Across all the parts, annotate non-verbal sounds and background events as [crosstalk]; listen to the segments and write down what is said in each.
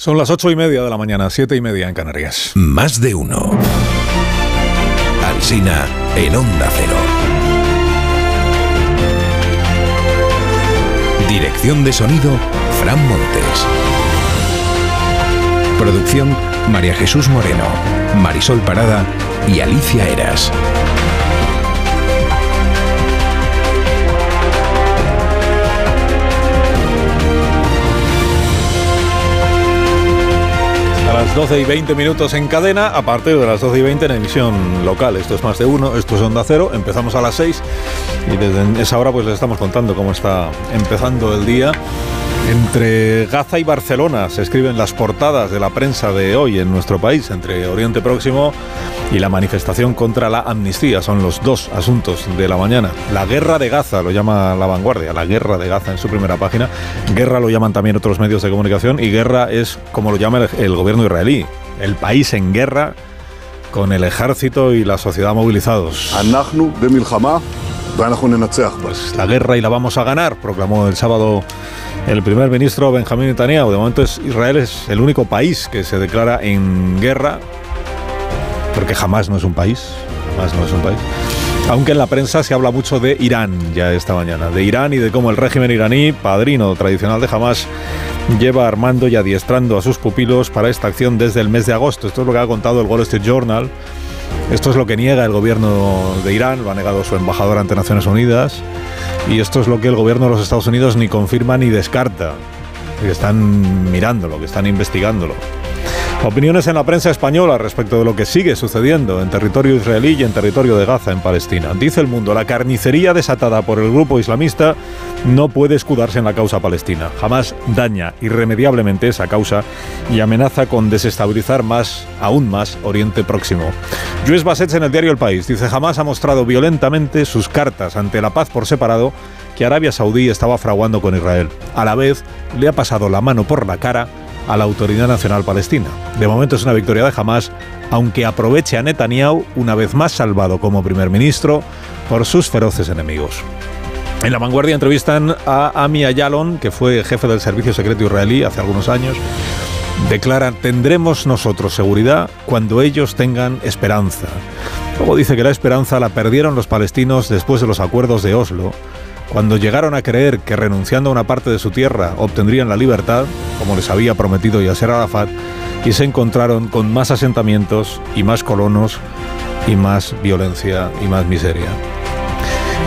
Son las ocho y media de la mañana, siete y media en Canarias. Más de uno. Alsina en Onda Cero. Dirección de sonido, Fran Montes. Producción, María Jesús Moreno, Marisol Parada y Alicia Eras. Las 12 y 20 minutos en cadena, a partir de las 12 y 20 en emisión local. Esto es más de uno, esto es Onda Cero. Empezamos a las 6 y desde esa hora pues les estamos contando cómo está empezando el día. Entre Gaza y Barcelona se escriben las portadas de la prensa de hoy en nuestro país, entre Oriente Próximo y la manifestación contra la amnistía. Son los dos asuntos de la mañana. La guerra de Gaza, lo llama la vanguardia, la guerra de Gaza en su primera página. Guerra lo llaman también otros medios de comunicación y guerra es como lo llama el, el gobierno israelí, el país en guerra con el ejército y la sociedad movilizados. Pues la guerra y la vamos a ganar, proclamó el sábado el primer ministro Benjamín Netanyahu. De momento es, Israel es el único país que se declara en guerra, porque jamás no es un país, jamás no es un país. Aunque en la prensa se habla mucho de Irán ya esta mañana, de Irán y de cómo el régimen iraní, padrino tradicional de Hamas, lleva armando y adiestrando a sus pupilos para esta acción desde el mes de agosto. Esto es lo que ha contado el Wall Street Journal. Esto es lo que niega el gobierno de Irán, lo ha negado su embajador ante Naciones Unidas. Y esto es lo que el gobierno de los Estados Unidos ni confirma ni descarta. Que están mirándolo, que están investigándolo. Opiniones en la prensa española respecto de lo que sigue sucediendo en territorio israelí y en territorio de Gaza, en Palestina. Dice el mundo, la carnicería desatada por el grupo islamista no puede escudarse en la causa palestina. Jamás daña irremediablemente esa causa y amenaza con desestabilizar más, aún más, Oriente Próximo. Luis Bassets en el diario El País dice, jamás ha mostrado violentamente sus cartas ante la paz por separado que Arabia Saudí estaba fraguando con Israel. A la vez, le ha pasado la mano por la cara a la Autoridad Nacional Palestina. De momento es una victoria de Hamas, aunque aproveche a Netanyahu, una vez más salvado como primer ministro, por sus feroces enemigos. En la vanguardia entrevistan a Ami Ayalon, que fue jefe del Servicio Secreto israelí hace algunos años. Declara, tendremos nosotros seguridad cuando ellos tengan esperanza. Luego dice que la esperanza la perdieron los palestinos después de los acuerdos de Oslo, cuando llegaron a creer que renunciando a una parte de su tierra obtendrían la libertad, como les había prometido Yasser Arafat, y se encontraron con más asentamientos y más colonos y más violencia y más miseria.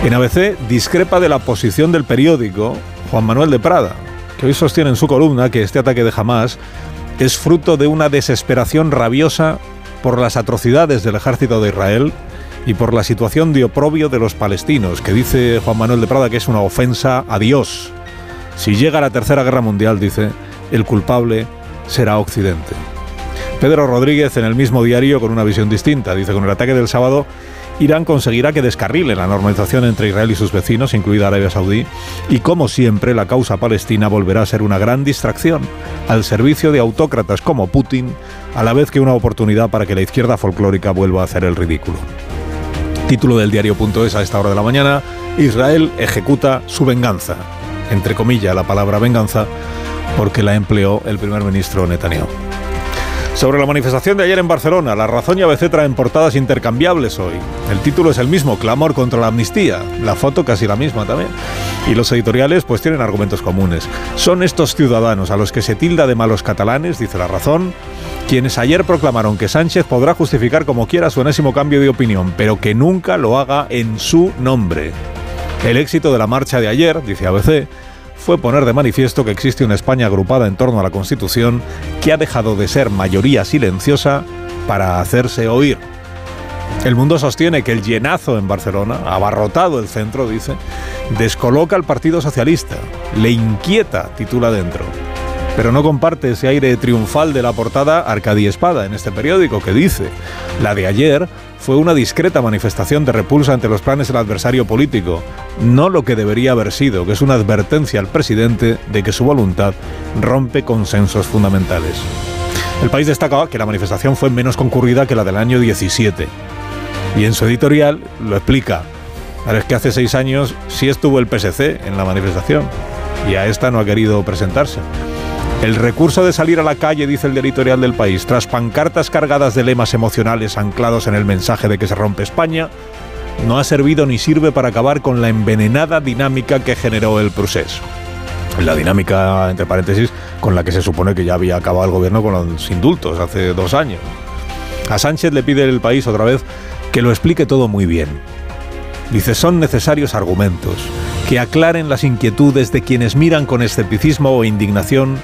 En ABC discrepa de la posición del periódico Juan Manuel de Prada, que hoy sostiene en su columna que este ataque de Hamas es fruto de una desesperación rabiosa por las atrocidades del ejército de Israel y por la situación de oprobio de los palestinos, que dice Juan Manuel de Prada que es una ofensa a Dios. Si llega la Tercera Guerra Mundial, dice, el culpable será Occidente. Pedro Rodríguez en el mismo diario con una visión distinta, dice, con el ataque del sábado, Irán conseguirá que descarrile la normalización entre Israel y sus vecinos, incluida Arabia Saudí, y como siempre la causa palestina volverá a ser una gran distracción al servicio de autócratas como Putin, a la vez que una oportunidad para que la izquierda folclórica vuelva a hacer el ridículo. Título del diario.es a esta hora de la mañana, Israel ejecuta su venganza. Entre comillas la palabra venganza, porque la empleó el primer ministro Netanyahu. Sobre la manifestación de ayer en Barcelona, La Razón y ABC traen portadas intercambiables hoy. El título es el mismo, Clamor contra la amnistía. La foto casi la misma también. Y los editoriales pues tienen argumentos comunes. Son estos ciudadanos a los que se tilda de malos catalanes, dice La Razón, quienes ayer proclamaron que Sánchez podrá justificar como quiera su enésimo cambio de opinión, pero que nunca lo haga en su nombre. El éxito de la marcha de ayer, dice ABC, fue poner de manifiesto que existe una España agrupada en torno a la Constitución que ha dejado de ser mayoría silenciosa para hacerse oír. El mundo sostiene que el llenazo en Barcelona, abarrotado el centro, dice, descoloca al Partido Socialista, le inquieta, titula dentro. Pero no comparte ese aire triunfal de la portada Arcadi Espada en este periódico que dice, la de ayer fue una discreta manifestación de repulsa ante los planes del adversario político, no lo que debería haber sido, que es una advertencia al presidente de que su voluntad rompe consensos fundamentales. El país destaca que la manifestación fue menos concurrida que la del año 17. Y en su editorial lo explica. Ahora es que hace seis años sí estuvo el PSC en la manifestación y a esta no ha querido presentarse. El recurso de salir a la calle, dice el editorial del país, tras pancartas cargadas de lemas emocionales anclados en el mensaje de que se rompe España, no ha servido ni sirve para acabar con la envenenada dinámica que generó el proceso. La dinámica, entre paréntesis, con la que se supone que ya había acabado el gobierno con los indultos hace dos años. A Sánchez le pide el país otra vez que lo explique todo muy bien. Dice, son necesarios argumentos que aclaren las inquietudes de quienes miran con escepticismo o indignación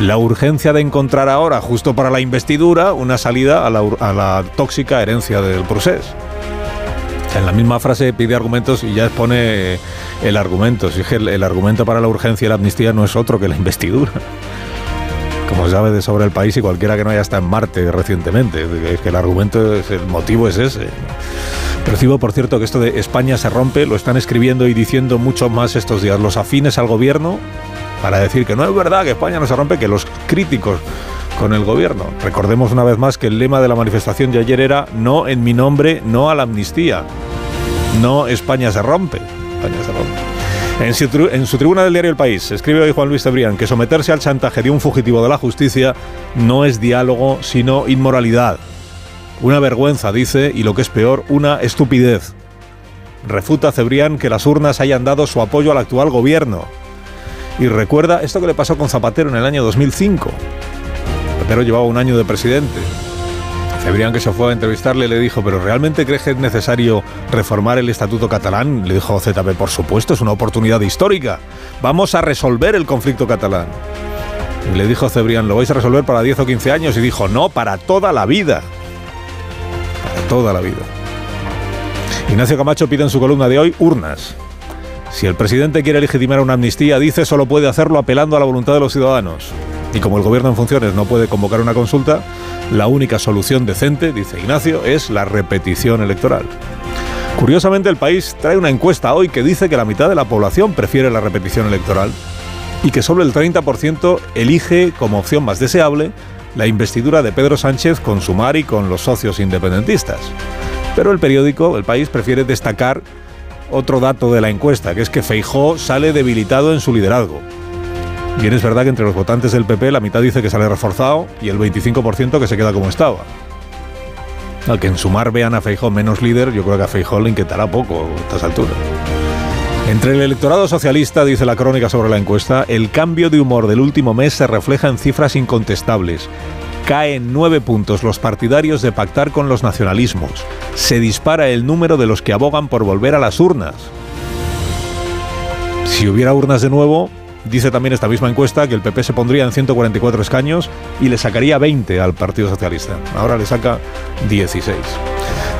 la urgencia de encontrar ahora, justo para la investidura, una salida a la, tóxica herencia del proceso. En la misma frase pide argumentos y ya expone el argumento. Es que el, argumento para la urgencia y la amnistía no es otro que la investidura. Como sabe de sobre el país y cualquiera que no haya estado en Marte recientemente. Que el argumento, el motivo es ese. Percibo, por cierto, que esto de España se rompe lo están escribiendo y diciendo mucho más estos días los afines al gobierno para decir que no es verdad que España no se rompe, que los críticos con el gobierno. Recordemos una vez más que el lema de la manifestación de ayer era no en mi nombre, no a la amnistía. No España se rompe. España se rompe. En su, tribuna del diario El País, escribe hoy Juan Luis Cebrián que someterse al chantaje de un fugitivo de la justicia no es diálogo, sino inmoralidad. Una vergüenza, dice, y lo que es peor, una estupidez. Refuta Cebrián que las urnas hayan dado su apoyo al actual gobierno. Y recuerda esto que le pasó con Zapatero en el año 2005 pero llevaba un año de presidente. Cebrián que se fue a entrevistarle le dijo, pero ¿realmente crees que es necesario reformar el Estatuto catalán? Le dijo ZP, por supuesto, es una oportunidad histórica. Vamos a resolver el conflicto catalán. Y le dijo Cebrián, ¿lo vais a resolver para 10 o 15 años? Y dijo, no, para toda la vida. Para toda la vida. Ignacio Camacho pide en su columna de hoy urnas. Si el presidente quiere legitimar una amnistía, dice, solo puede hacerlo apelando a la voluntad de los ciudadanos. Y como el gobierno en funciones no puede convocar una consulta, la única solución decente, dice Ignacio, es la repetición electoral. Curiosamente, el país trae una encuesta hoy que dice que la mitad de la población prefiere la repetición electoral y que solo el 30% elige como opción más deseable la investidura de Pedro Sánchez con Sumar y con los socios independentistas. Pero el periódico, el país, prefiere destacar otro dato de la encuesta, que es que Feijó sale debilitado en su liderazgo. Bien es verdad que entre los votantes del PP la mitad dice que sale reforzado y el 25% que se queda como estaba. Al que en sumar vean a Feijó menos líder, yo creo que a Feijó le inquietará poco a estas alturas. Entre el electorado socialista, dice la crónica sobre la encuesta, el cambio de humor del último mes se refleja en cifras incontestables. Caen nueve puntos los partidarios de pactar con los nacionalismos. Se dispara el número de los que abogan por volver a las urnas. Si hubiera urnas de nuevo, Dice también esta misma encuesta que el PP se pondría en 144 escaños y le sacaría 20 al Partido Socialista. Ahora le saca 16.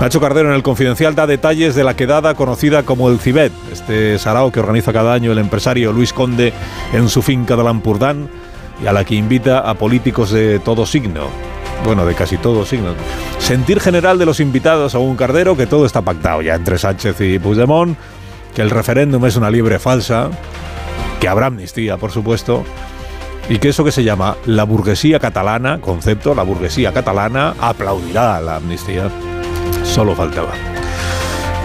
Nacho Cardero en el Confidencial da detalles de la quedada conocida como el Cibet, este sarao que organiza cada año el empresario Luis Conde en su finca de Lampurdán y a la que invita a políticos de todo signo. Bueno, de casi todo signo. Sentir general de los invitados un Cardero que todo está pactado ya entre Sánchez y Puigdemont, que el referéndum es una libre falsa, que habrá amnistía, por supuesto, y que eso que se llama la burguesía catalana, concepto, la burguesía catalana aplaudirá la amnistía. Solo faltaba.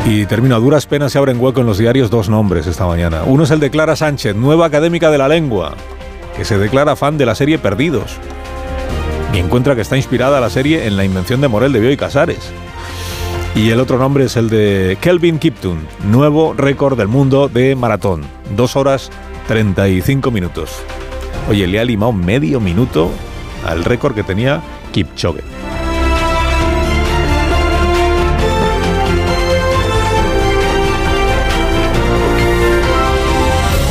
Y termino, a duras penas se abren hueco en los diarios dos nombres esta mañana. Uno es el de Clara Sánchez, nueva académica de la lengua, que se declara fan de la serie Perdidos. Y encuentra que está inspirada la serie en la invención de Morel de Bioy Casares. Y el otro nombre es el de Kelvin Kipton, nuevo récord del mundo de maratón. Dos horas 35 minutos. Oye, le ha limado medio minuto al récord que tenía Kipchoge.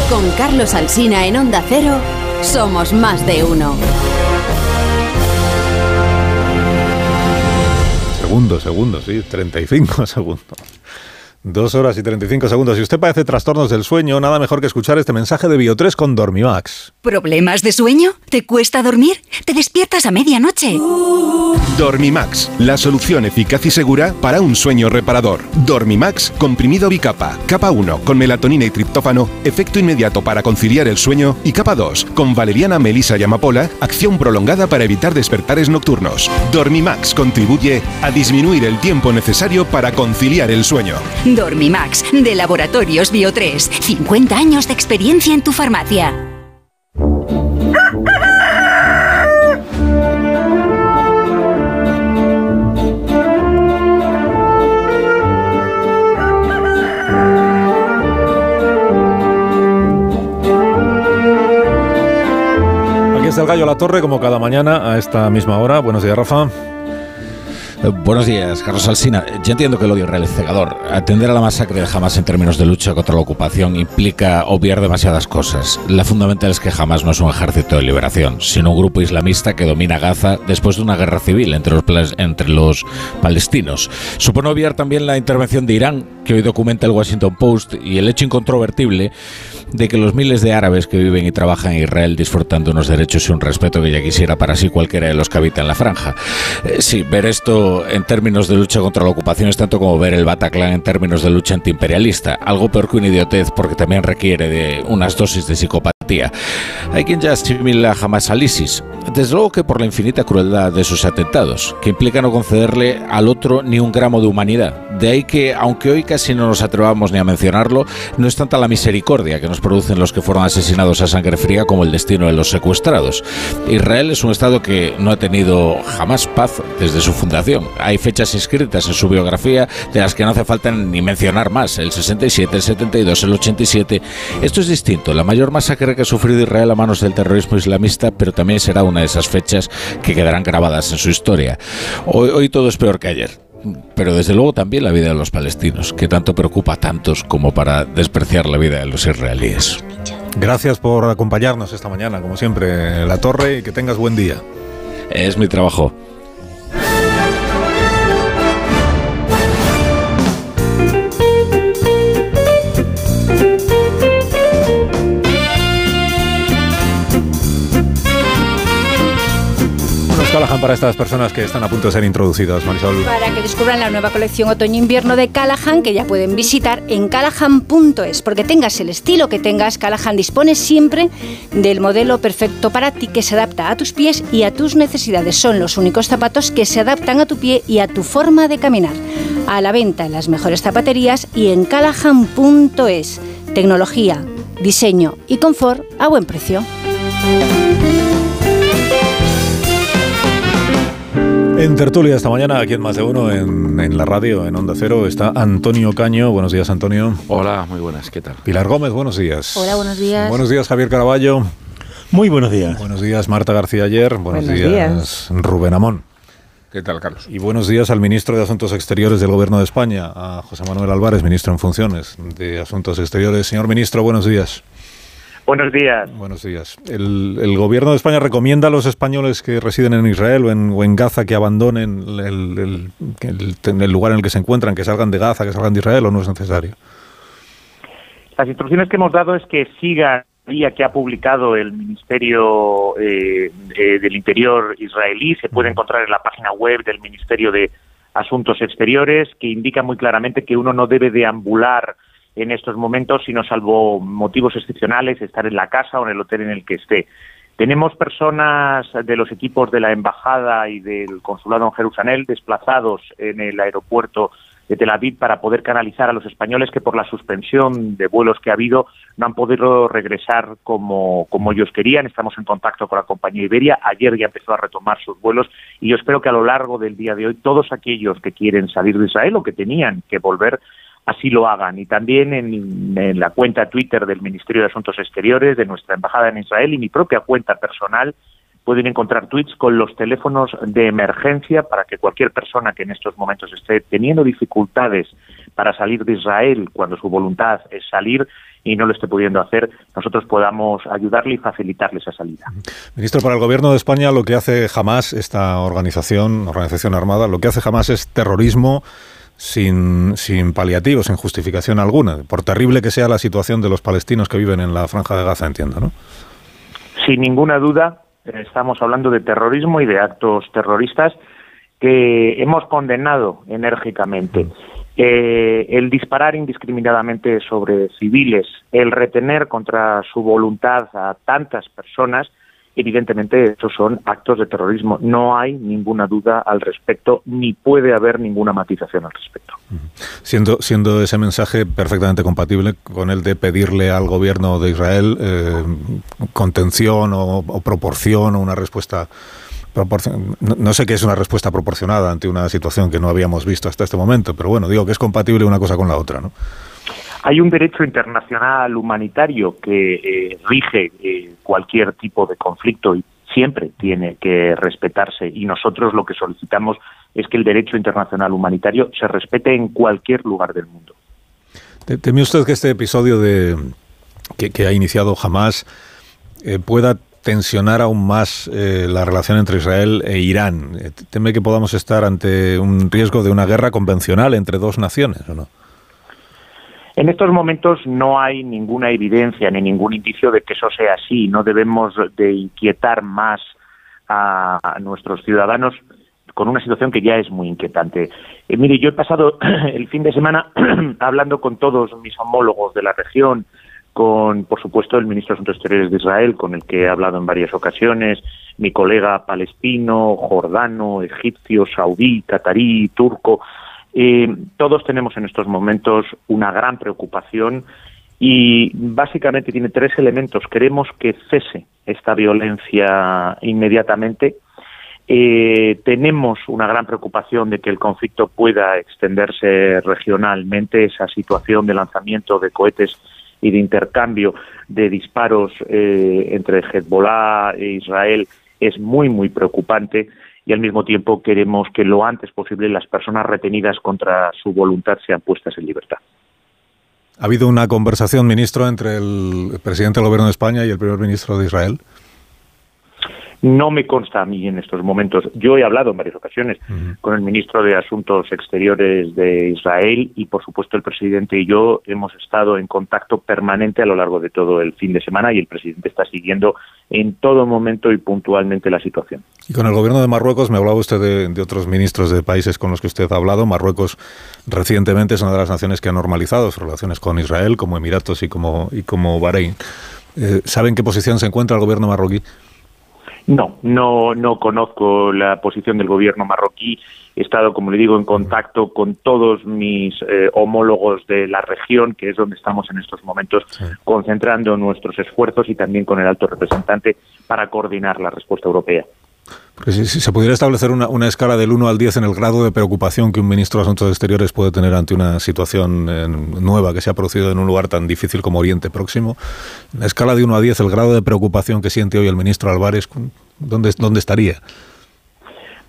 Con Carlos Alsina en Onda Cero, somos más de uno. [laughs] Segundos, segundos, sí, 35 segundos. Dos horas y 35 segundos. Si usted padece trastornos del sueño, nada mejor que escuchar este mensaje de Bio3 con Dormimax. ¿Problemas de sueño? ¿Te cuesta dormir? ¿Te despiertas a medianoche? Dormimax, la solución eficaz y segura para un sueño reparador. Dormimax, comprimido bicapa. Capa 1, con melatonina y triptófano, efecto inmediato para conciliar el sueño. Y capa 2, con valeriana, melisa y amapola, acción prolongada para evitar despertares nocturnos. Dormimax contribuye a disminuir el tiempo necesario para conciliar el sueño. Dormimax, de Laboratorios Bio 3. 50 años de experiencia en tu farmacia. Aquí está el gallo a la torre, como cada mañana a esta misma hora. Buenos días, Rafa. Eh, buenos días, Carlos Alsina. Yo entiendo que el odio real es cegador. Atender a la masacre de Hamas en términos de lucha contra la ocupación implica obviar demasiadas cosas. La fundamental es que Hamas no es un ejército de liberación, sino un grupo islamista que domina Gaza después de una guerra civil entre los, entre los palestinos. Supone obviar también la intervención de Irán, que hoy documenta el Washington Post, y el hecho incontrovertible de que los miles de árabes que viven y trabajan en Israel disfrutan de unos derechos y un respeto que ya quisiera para sí cualquiera de los que habitan la franja. Eh, sí, ver esto en términos de lucha contra la ocupación es tanto como ver el Bataclan en términos de lucha antiimperialista. Algo peor que una idiotez porque también requiere de unas dosis de psicopatía. Hay quien ya asimila jamás al ISIS. Desde luego que por la infinita crueldad de sus atentados, que implica no concederle al otro ni un gramo de humanidad. De ahí que, aunque hoy casi no nos atrevamos ni a mencionarlo, no es tanta la misericordia que nos producen los que fueron asesinados a sangre fría como el destino de los secuestrados. Israel es un Estado que no ha tenido jamás paz desde su fundación hay fechas inscritas en su biografía de las que no hace falta ni mencionar más, el 67, el 72, el 87. Esto es distinto, la mayor masacre que ha sufrido Israel a manos del terrorismo islamista, pero también será una de esas fechas que quedarán grabadas en su historia. Hoy, hoy todo es peor que ayer pero desde luego también la vida de los palestinos, que tanto preocupa a tantos como para despreciar la vida de los israelíes. Gracias por acompañarnos esta mañana, como siempre, en la torre y que tengas buen día. Es mi trabajo. Callahan para estas personas que están a punto de ser introducidas, Marisol? Para que descubran la nueva colección otoño-invierno de Callahan, que ya pueden visitar en callahan.es. Porque tengas el estilo que tengas, Callahan dispone siempre del modelo perfecto para ti que se adapta a tus pies y a tus necesidades. Son los únicos zapatos que se adaptan a tu pie y a tu forma de caminar. A la venta en las mejores zapaterías y en callahan.es. Tecnología, diseño y confort a buen precio. En tertulia esta mañana, aquí en Más de Uno, en, la radio, en Onda Cero, está Antonio Caño. Buenos días, Antonio. Hola, muy buenas, ¿qué tal? Pilar Gómez, buenos días. Hola, buenos días. Buenos días, Javier Caraballo. Muy buenos días. Buenos días, Marta García Ayer. Buenos, días, Rubén Amón. ¿Qué tal, Carlos? Y buenos días al ministro de Asuntos Exteriores del Gobierno de España, a José Manuel Álvarez, ministro en funciones de Asuntos Exteriores. Señor ministro, buenos días. Buenos días. Buenos días. El, gobierno de España recomienda a los españoles que residen en Israel o en, Gaza que abandonen el, lugar en el que se encuentran, que salgan de Gaza, que salgan de Israel o no es necesario. Las instrucciones que hemos dado es que siga vía que ha publicado el Ministerio eh, del Interior israelí, se puede encontrar en la página web del Ministerio de Asuntos Exteriores, que indica muy claramente que uno no debe deambular en estos momentos, sino salvo motivos excepcionales, estar en la casa o en el hotel en el que esté. Tenemos personas de los equipos de la Embajada y del Consulado en Jerusalén desplazados en el aeropuerto de Tel Aviv para poder canalizar a los españoles que por la suspensión de vuelos que ha habido no han podido regresar como, como ellos querían. Estamos en contacto con la compañía Iberia. Ayer ya empezó a retomar sus vuelos y yo espero que a lo largo del día de hoy todos aquellos que quieren salir de Israel o que tenían que volver así lo hagan. Y también en, la cuenta Twitter del Ministerio de Asuntos Exteriores, de nuestra Embajada en Israel y mi propia cuenta personal, pueden encontrar tweets con los teléfonos de emergencia para que cualquier persona que en estos momentos esté teniendo dificultades para salir de Israel cuando su voluntad es salir y no lo esté pudiendo hacer, nosotros podamos ayudarle y facilitarle esa salida. Ministro, para el Gobierno de España lo que hace jamás esta organización, organización armada, lo que hace jamás es terrorismo sin, sin paliativos, sin justificación alguna, por terrible que sea la situación de los palestinos que viven en la franja de Gaza, entiendo, ¿no? Sin ninguna duda, estamos hablando de terrorismo y de actos terroristas que hemos condenado enérgicamente. Eh, el disparar indiscriminadamente sobre civiles, el retener contra su voluntad a tantas personas, Evidentemente, estos son actos de terrorismo. No hay ninguna duda al respecto, ni puede haber ninguna matización al respecto. Siendo, siendo ese mensaje perfectamente compatible con el de pedirle al gobierno de Israel eh, contención o, proporción o una respuesta no, sé qué es una respuesta proporcionada ante una situación que no habíamos visto hasta este momento, pero bueno, digo que es compatible una cosa con la otra, ¿no? Hay un derecho internacional humanitario que eh, rige eh, cualquier tipo de conflicto y siempre tiene que respetarse y nosotros lo que solicitamos es que el derecho internacional humanitario se respete en cualquier lugar del mundo. ¿Teme usted que este episodio de que, ha iniciado Hamas eh, pueda tensionar aún más eh, la relación entre Israel e Irán? ¿Teme que podamos estar ante un riesgo de una guerra convencional entre dos naciones o no? En estos momentos no hay ninguna evidencia ni ningún indicio de que eso sea así. No debemos de inquietar más a, nuestros ciudadanos con una situación que ya es muy inquietante. Eh, mire, yo he pasado [clears throat] el fin de semana [clears throat] hablando con todos mis homólogos de la región, con, por supuesto, el ministro de Asuntos Exteriores de Israel, con el que he hablado en varias ocasiones, mi colega palestino, jordano, egipcio, saudí, catarí, turco. Todos tenemos en estos momentos una gran preocupación y básicamente tiene tres elementos. Queremos que cese esta violencia inmediatamente. Eh, tenemos una gran preocupación de que el conflicto pueda extenderse regionalmente, esa situación de lanzamiento de cohetes y de intercambio de disparos eh, entre Hezbollah e Israel es muy, muy preocupante y al mismo tiempo queremos que lo antes posible las personas retenidas contra su voluntad sean puestas en libertad. ¿Ha habido una conversación, ministro, entre el presidente del Gobierno de España y el primer ministro de Israel? No me consta a mí en estos momentos. Yo he hablado en varias ocasiones con el ministro de Asuntos Exteriores de Israel y, por supuesto, el presidente y yo hemos estado en contacto permanente a lo largo de todo el fin de semana y el presidente está siguiendo en todo momento y puntualmente la situación. Y con el gobierno de Marruecos, me hablaba usted de, otros ministros de países con los que usted ha hablado. Marruecos recientemente es una de las naciones que ha normalizado sus relaciones con Israel, como Emiratos y como, y como Bahrein. Eh, ¿Saben qué posición se encuentra el gobierno marroquí? No, no, no conozco la posición del gobierno marroquí. He estado, como le digo, en contacto con todos mis eh, homólogos de la región, que es donde estamos en estos momentos concentrando nuestros esfuerzos y también con el alto representante para coordinar la respuesta europea. Si, se pudiera establecer una, escala del 1 al 10 en el grado de preocupación que un ministro de Asuntos Exteriores puede tener ante una situación eh, nueva que se ha producido en un lugar tan difícil como Oriente Próximo, la escala de 1 a 10, el grado de preocupación que siente hoy el ministro Álvarez, ¿dónde, dónde estaría?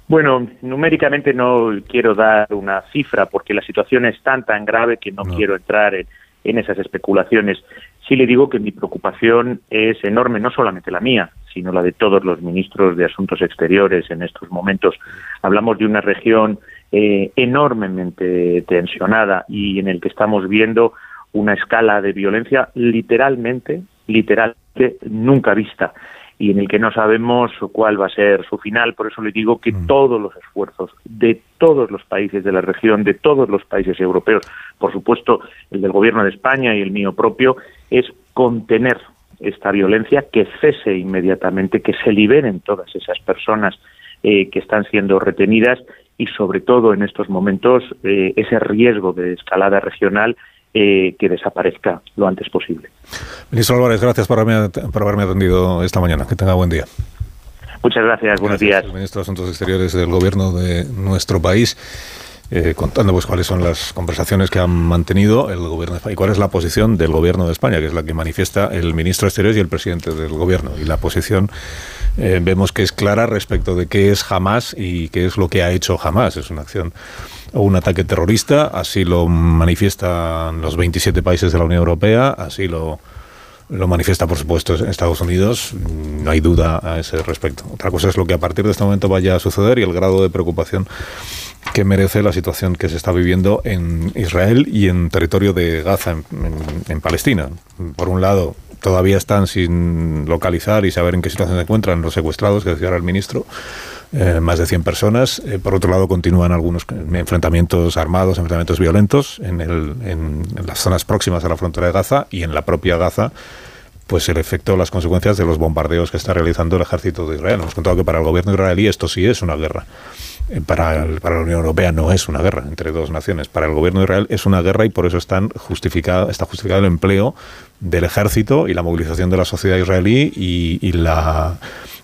Bueno, numéricamente no quiero dar una cifra porque la situación es tan tan grave que no, quiero entrar en esas especulaciones. Sí le digo que mi preocupación es enorme, no solamente la mía, sino la de todos los ministros de Asuntos Exteriores en estos momentos. Hablamos de una región eh, enormemente tensionada y en el que estamos viendo una escala de violencia literalmente, literalmente nunca vista y en el que no sabemos cuál va a ser su final. Por eso le digo que mm. todos los esfuerzos de todos los países de la región, de todos los países europeos, por supuesto el del Gobierno de España y el mío propio, es contener esta violencia, que cese inmediatamente, que se liberen todas esas personas eh, que están siendo retenidas y sobre todo en estos momentos eh, ese riesgo de escalada regional eh, que desaparezca lo antes posible. Ministro Álvarez, gracias por haberme, por haberme atendido esta mañana. Que tenga buen día. Muchas gracias, buenos días. ministro de Asuntos Exteriores del Gobierno de nuestro país. Eh, contando pues cuáles son las conversaciones que han mantenido el gobierno de España y cuál es la posición del gobierno de España, que es la que manifiesta el ministro de Exteriores y el presidente del gobierno. Y la posición eh, vemos que es clara respecto de qué es Hamas y qué es lo que ha hecho Hamas. Es una acción o un ataque terrorista, así lo manifiestan los 27 países de la Unión Europea, así lo lo manifiesta, por supuesto, en Estados Unidos. No hay duda a ese respecto. Otra cosa es lo que a partir de este momento vaya a suceder y el grado de preocupación que merece la situación que se está viviendo en Israel y en territorio de Gaza, en, Palestina. Por un lado, todavía están sin localizar y saber en qué situación se encuentran los secuestrados, que decía ahora el ministro, eh, más de 100 personas. Eh, por otro lado, continúan algunos enfrentamientos armados, enfrentamientos violentos en, el, en, las zonas próximas a la frontera de Gaza y en la propia Gaza pues el efecto, las consecuencias de los bombardeos que está realizando el ejército de Israel. Hemos contado que para el gobierno israelí esto sí es una guerra. Eh, para, para, la Unión Europea no es una guerra entre dos naciones. Para el gobierno de Israel es una guerra y por eso justificado, está justificado el empleo del ejército y la movilización de la sociedad israelí y, la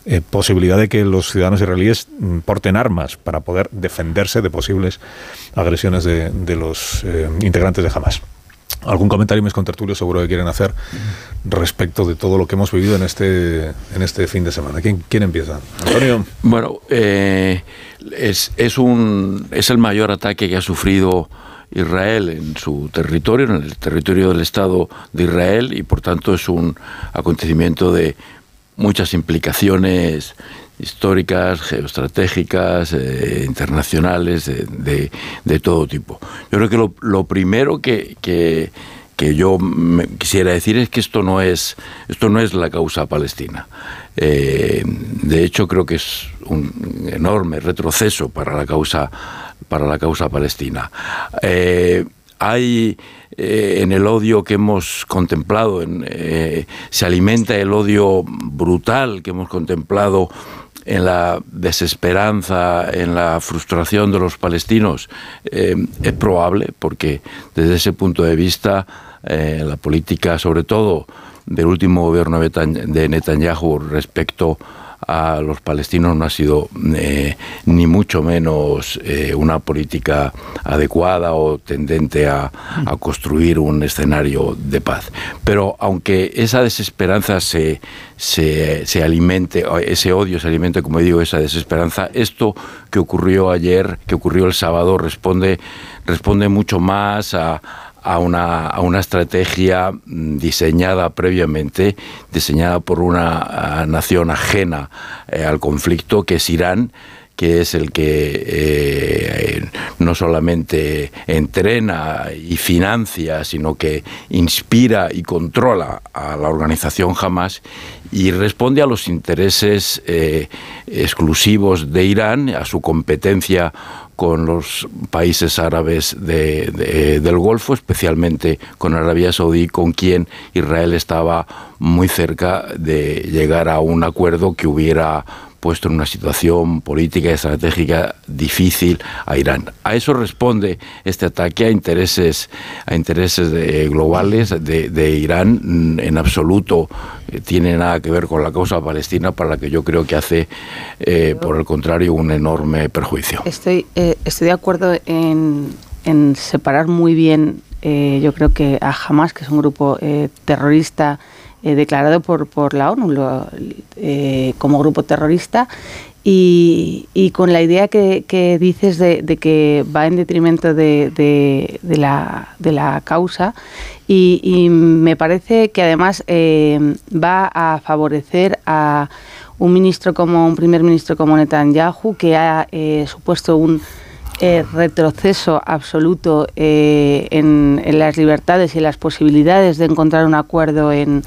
eh, posibilidad de que los ciudadanos israelíes mm, porten armas para poder defenderse de posibles agresiones de, los eh, integrantes de Hamas. algún comentario mis contertulios seguro que quieren hacer respecto de todo lo que hemos vivido en este en este fin de semana. ¿Quién, quién empieza? Antonio. Bueno, eh, es, es, un, es el mayor ataque que ha sufrido Israel en su territorio, en el territorio del Estado de Israel, y por tanto es un acontecimiento de muchas implicaciones históricas, geoestratégicas, eh, internacionales, de, de, todo tipo. Yo creo que lo, primero que, que, yo quisiera decir es que esto no es, esto no es la causa palestina. Eh, de hecho, creo que es un enorme retroceso para la causa, para la causa palestina. Eh, hay eh, en el odio que hemos contemplado, en, se alimenta el odio brutal que hemos contemplado en la desesperanza, en la frustración de los palestinos, es probable, porque desde ese punto de vista eh, la política, sobre todo del último gobierno de Netanyahu respecto a los palestinos no ha sido eh, ni mucho menos eh, una política adecuada o tendente a, construir un escenario de paz. Pero aunque esa desesperanza se, se, se, alimente, ese odio se alimente, como digo, esa desesperanza, esto que ocurrió ayer, que ocurrió el sábado, responde, responde mucho más a a una, a una estrategia mm, diseñada previamente, diseñada por una nación ajena eh, al conflicto, que es Irán, que es el que eh, no solamente entrena y financia, sino que inspira y controla a la organización Hamas y responde a los intereses eh, exclusivos de Irán, a su competencia con los países árabes del Golfo, especialmente con Arabia Saudí, con quien Israel estaba muy cerca de llegar a un acuerdo que hubiera puesto en una situación política y estratégica difícil a Irán. A eso responde este ataque a intereses, a intereses globales de, Irán. En absoluto eh, tiene nada que ver con la causa palestina, para la que yo creo que hace, eh, por el contrario, un enorme perjuicio. Estoy, eh, estoy de acuerdo en, en separar muy bien, yo creo que a Hamas, que es un grupo terrorista, eh, declarado por, por la ONU eh, como grupo terrorista y, y, con la idea que, que dices de, de, que va en detrimento de, de, de, la, causa y, y me parece que además eh, va a favorecer a un ministro como un primer ministro como Netanyahu que ha supuesto un retroceso absoluto en, en, las libertades y las posibilidades de encontrar un acuerdo en,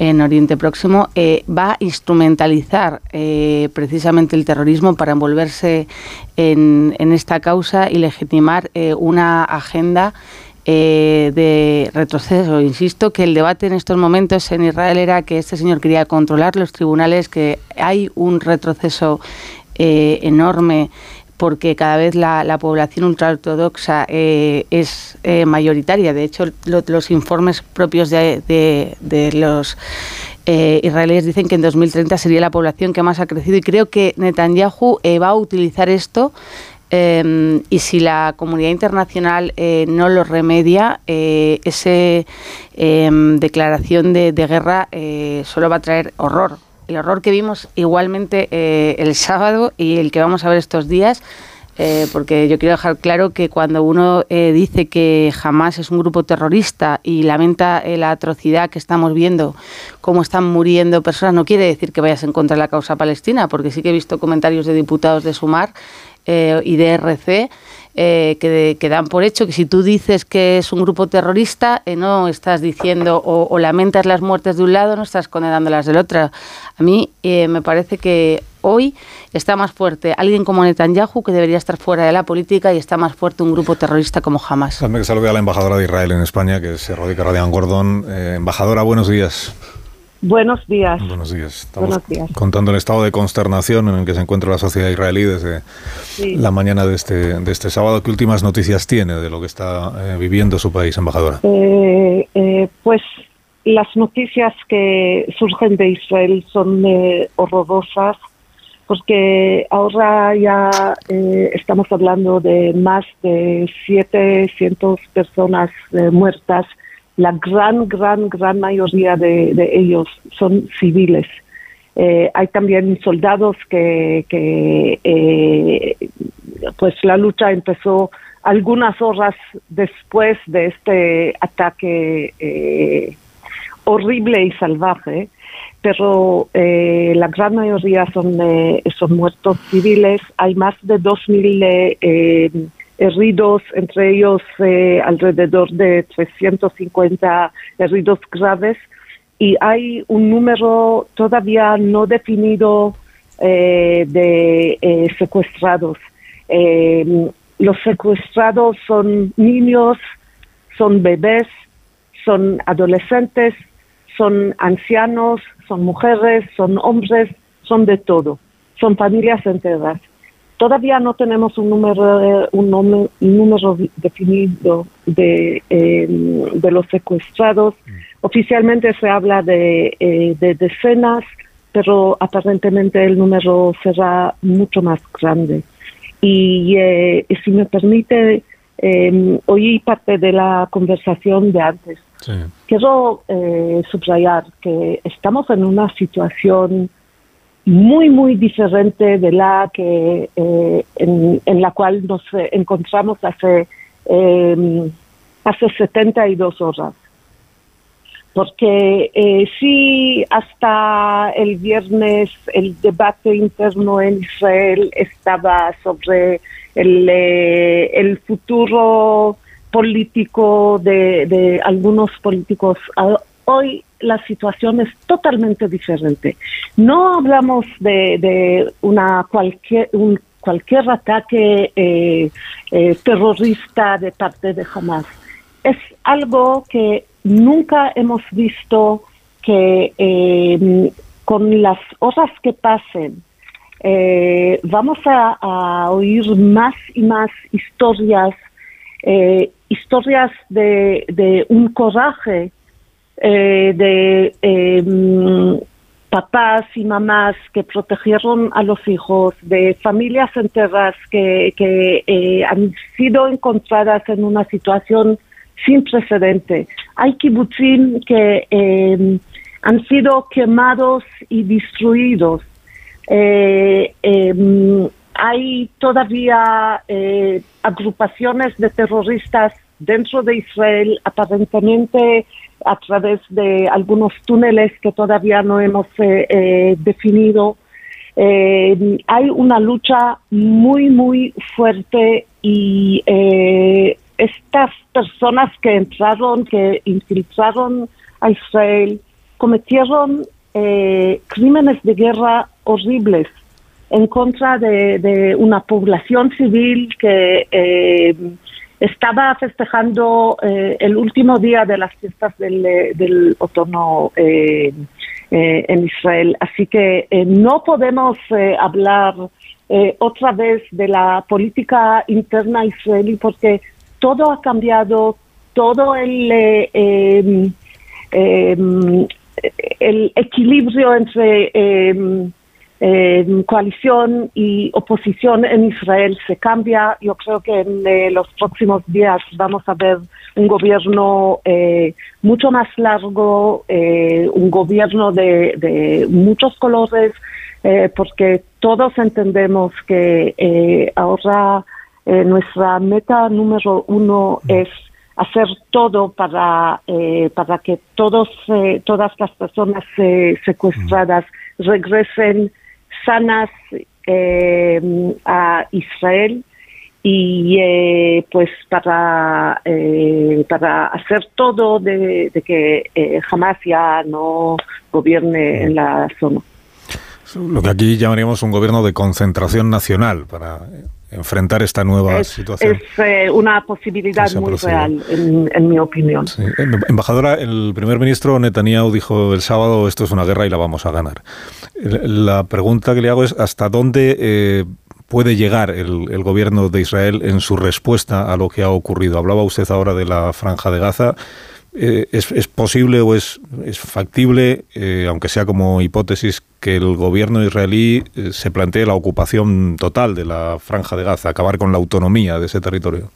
en Oriente Próximo, eh, va a instrumentalizar eh, precisamente el terrorismo para envolverse en, esta causa y legitimar eh, una agenda de retroceso. Insisto que el debate en estos momentos en Israel era que este señor quería controlar los tribunales, que hay un retroceso enorme porque cada vez la, población ultraortodoxa eh, es eh, mayoritaria. De hecho, los informes propios de, los eh, israelíes dicen que en 2030 sería la población que más ha crecido y creo que Netanyahu va a utilizar esto y si la comunidad internacional no lo remedia, esa declaración de, de guerra solo va a traer horror el horror que vimos igualmente eh, el sábado y el que vamos a ver estos días. Eh, porque yo quiero dejar claro que cuando uno eh, dice que jamás es un grupo terrorista y lamenta la atrocidad que estamos viendo, cómo están muriendo personas, no quiere decir que vayas en contra de la causa palestina, porque sí que he visto comentarios de diputados de Sumar y de RC eh, que, dan por hecho que si tú dices que es un grupo terrorista, eh, no estás diciendo o, lamentas las muertes de un lado, no estás condenando las del otro. A mí eh, me parece que hoy está más fuerte alguien como Netanyahu, que debería estar fuera de la política, y está más fuerte un grupo terrorista como Hamas. Déjame que salude a la embajadora de Israel en España, que es Rodica Radian Gordon. embajadora, buenos días. Buenos días. Buenos días. Estamos contando el estado de consternación en el que se encuentra la sociedad israelí desde la mañana de este, de este sábado. ¿Qué últimas noticias tiene de lo que está eh, viviendo su país, embajadora? Eh, eh, pues las noticias que surgen de Israel son horrorosas, porque ahora ya estamos hablando de más de 700 personas muertas la gran, gran, gran mayoría de, ellos son civiles. Eh, hay también soldados que, eh, pues la lucha empezó algunas horas después de este ataque eh, horrible y salvaje, pero la gran mayoría son, son muertos civiles. Hay más de 2.000 heridos, entre ellos eh, alrededor de 350 heridos graves, y hay un número todavía no definido eh, de eh, secuestrados. los secuestrados son niños, son bebés, son adolescentes, son ancianos, son mujeres, son hombres, son de todo, son familias enteras. Todavía no tenemos un número, un número, definido de, em, de los secuestrados. Mm. Oficialmente se habla de, eh, de decenas, pero aparentemente el número será mucho más grande. Y, eh, si me permite, eh, oí parte de la conversación de antes. Quiero eh, subrayar que estamos en una situación muy, muy diferente de la que eh, en, la cual nos encontramos hace, eh, hace 72 horas. Porque eh, sí, hasta el viernes el debate interno en Israel estaba sobre el, eh, el futuro político de, de algunos políticos. Hoy la situación es totalmente diferente. No hablamos de, una cualquier un cualquier ataque eh, eh, terrorista de parte de Hamas. Es algo que nunca hemos visto que eh, con las horas que pasen vamos a, oír más y más historias, historias de, de un coraje eh, de em, papás y mamás que protegieron a los hijos, de familias enteras que, que eh, han sido encontradas en una situación sin precedente. Hay kibutzim que em, han sido quemados y destruidos. Eh, em, hay todavía agrupaciones de terroristas dentro de Israel aparentemente a través de algunos túneles que todavía no hemos eh, eh, definido. Eh, hay una lucha muy, muy fuerte y estas personas que entraron, que infiltraron a Israel, cometieron crímenes de guerra horribles en contra de, de una población civil que estaba festejando eh, el último día de las fiestas del, eh, otoño eh, en Israel. Así que no podemos hablar otra vez de la política interna israelí porque todo ha cambiado, todo el, em, em, equilibrio entre em, eh, coalición y oposición en Israel se cambia. Yo creo que en eh, los próximos días vamos a ver un gobierno eh, mucho más largo, eh, un gobierno de, de muchos colores, porque todos entendemos que ahora nuestra meta número uno es hacer todo para, para que todos, todas las personas secuestradas regresen sanas eh, a Israel y eh, pues para eh, para hacer todo de, que jamás ya no gobierne en la zona. Lo que aquí llamaríamos un gobierno de concentración nacional para enfrentar esta nueva situación. Es eh, una posibilidad muy real, en, mi opinión. Embajadora, el primer ministro Netanyahu dijo el sábado, esto es una guerra y la vamos a ganar. La pregunta que le hago es, ¿hasta dónde eh, puede llegar el, gobierno de Israel en su respuesta a lo que ha ocurrido? Hablaba usted ahora de la franja de Gaza. Eh, es, posible o es, es factible, aunque sea como hipótesis, que el gobierno israelí eh, se plantee la ocupación total de la franja de Gaza, acabar con la autonomía de ese territorio?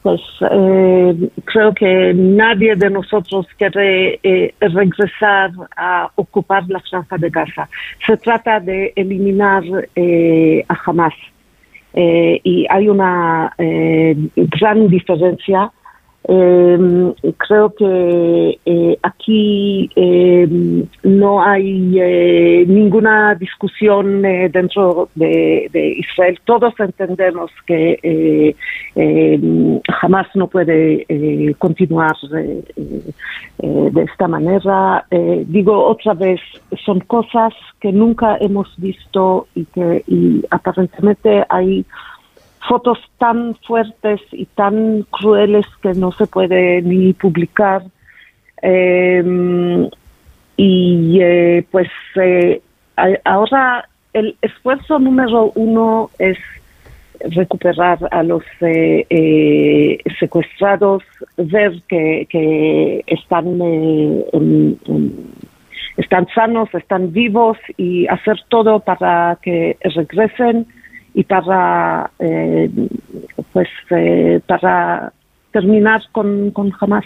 pues eh, creo que nadie de nosotros quiere eh, regresar a ocupar la franja de Gaza. Se trata de eliminar eh, a Hamas. y hay una gran diferencia eh, creo que eh, aquí eh, no hay eh, ninguna discusión eh, dentro de, de, Israel. Todos entendemos que jamás no puede continuar de esta manera. digo otra vez, son cosas que nunca hemos visto y que y aparentemente hay fotos tan fuertes y tan crueles que no se puede ni publicar. Em, y eh, pues eh, ahora el esfuerzo número uno es recuperar a los eh, secuestrados, ver que, están, están sanos, están vivos y hacer todo para que regresen y para eh, pues eh, para terminar con, con Hamas.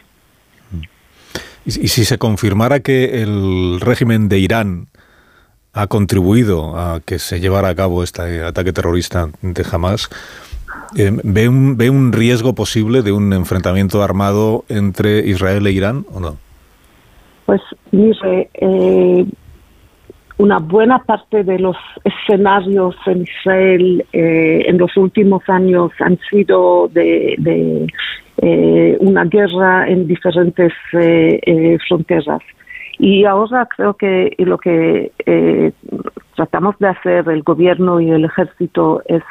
¿Y, si se confirmara que el régimen de Irán ha contribuido a que se llevara a cabo este ataque terrorista de Hamas, eh, ¿ve, un, ¿ve un riesgo posible de un enfrentamiento armado entre Israel e Irán o no? Pues mire, eh, una buena parte de los escenarios en Israel eh, en los últimos años han sido de, eh, una guerra en diferentes eh, fronteras. Y ahora creo que lo que tratamos de hacer el gobierno y el ejército es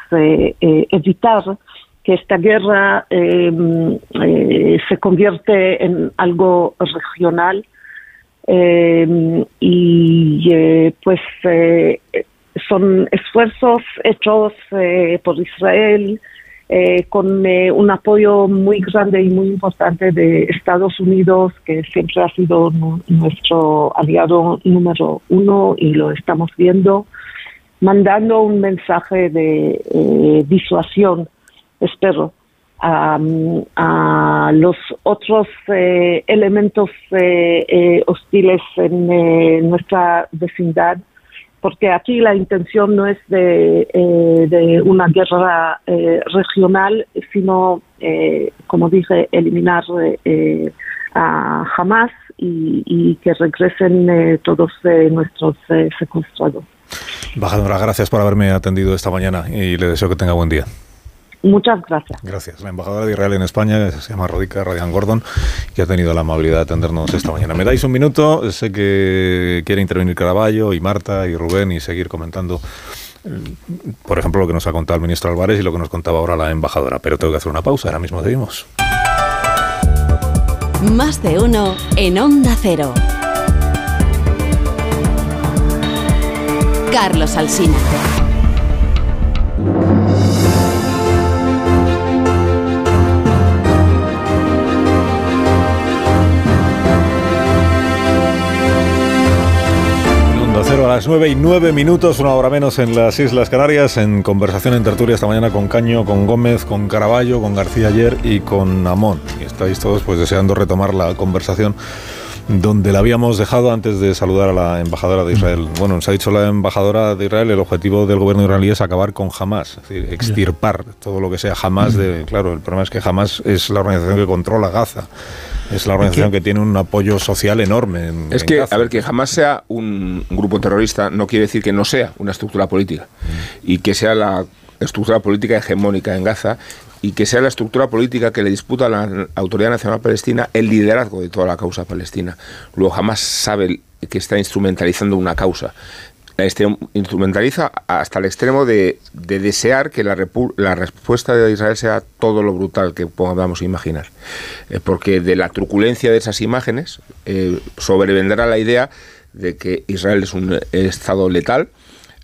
evitar que esta guerra se convierte en algo regional eh, y eh, pues eh, son esfuerzos hechos eh, por Israel con un apoyo muy grande y muy importante de Estados Unidos, que siempre ha sido nuestro aliado número uno y lo estamos viendo, mandando un mensaje de disuasión, espero, a, los otros eh, elementos eh, eh, hostiles en nuestra vecindad, porque aquí la intención no es de, de una guerra regional, sino, como dije, eliminar a Hamas y, y que regresen todos nuestros secuestrados. Bajadora, gracias por haberme atendido esta mañana y le deseo que tenga buen día. Muchas gracias. Gracias. La embajadora de Israel en España se llama Rodica Radian Gordon, que ha tenido la amabilidad de atendernos esta mañana. ¿Me dais un minuto? Sé que quiere intervenir Caraballo y Marta y Rubén y seguir comentando, eh, por ejemplo, lo que nos ha contado el ministro Álvarez y lo que nos contaba ahora la embajadora. Pero tengo que hacer una pausa. Ahora mismo seguimos. Más de uno en Onda Cero. Carlos Alsina. Las 9 y 9 minutos, una hora menos en las Islas Canarias, en conversación en tertulia esta mañana con Caño, con Gómez, con Caraballo, con García ayer y con Amón. Y estáis todos pues deseando retomar la conversación donde la habíamos dejado antes de saludar a la embajadora de Israel. Bueno, nos ha dicho la embajadora de Israel, el objetivo del gobierno israelí es acabar con Hamas, es decir, extirpar todo lo que sea Hamas de... Claro, el problema es que Hamas es la organización que controla Gaza. Es la organización que, tiene un apoyo social enorme. es que, a ver, que jamás sea un grupo terrorista no quiere decir que no sea una estructura política y que sea la estructura política hegemónica en Gaza y que sea la estructura política que le disputa a la Autoridad Nacional Palestina el liderazgo de toda la causa palestina. Luego jamás sabe que está instrumentalizando una causa. La instrumentaliza hasta el extremo de, desear que la, la, respuesta de Israel sea todo lo brutal que podamos imaginar. Eh, porque de la truculencia de esas imágenes eh, sobrevendrá la idea de que Israel es un Estado letal,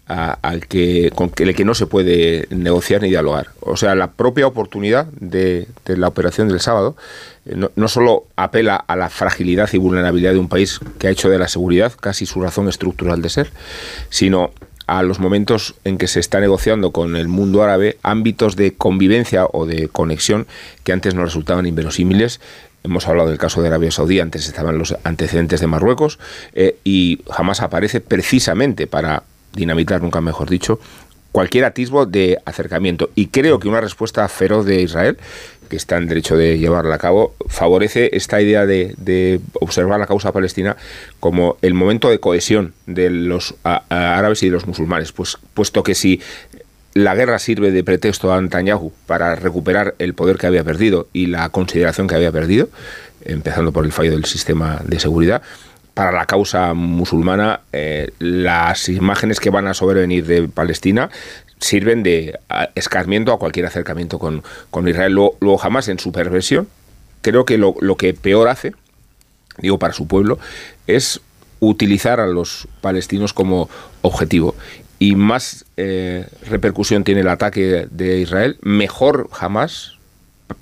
al que con el que no se puede negociar ni dialogar. O sea, la propia oportunidad de, la operación del sábado eh, no, no, solo apela a la fragilidad y vulnerabilidad de un país que ha hecho de la seguridad casi su razón estructural de ser, sino a los momentos en que se está negociando con el mundo árabe ámbitos de convivencia o de conexión que antes no resultaban inverosímiles. Hemos hablado del caso de Arabia Saudí, antes estaban los antecedentes de Marruecos, eh, y jamás aparece precisamente para dinamitar, nunca mejor dicho, cualquier atisbo de acercamiento. Y creo que una respuesta feroz de Israel que está en derecho de llevarla a cabo, favorece esta idea de, observar la causa palestina como el momento de cohesión de los árabes y de los musulmanes, pues puesto que si la guerra sirve de pretexto a Netanyahu para recuperar el poder que había perdido y la consideración que había perdido, empezando por el fallo del sistema de seguridad, para la causa musulmana, eh, las imágenes que van a sobrevenir de Palestina sirven de escarmiento a cualquier acercamiento con, Israel. Luego, jamás en su perversión, creo que lo, que peor hace, digo para su pueblo, es utilizar a los palestinos como objetivo. Y más eh, repercusión tiene el ataque de Israel, mejor jamás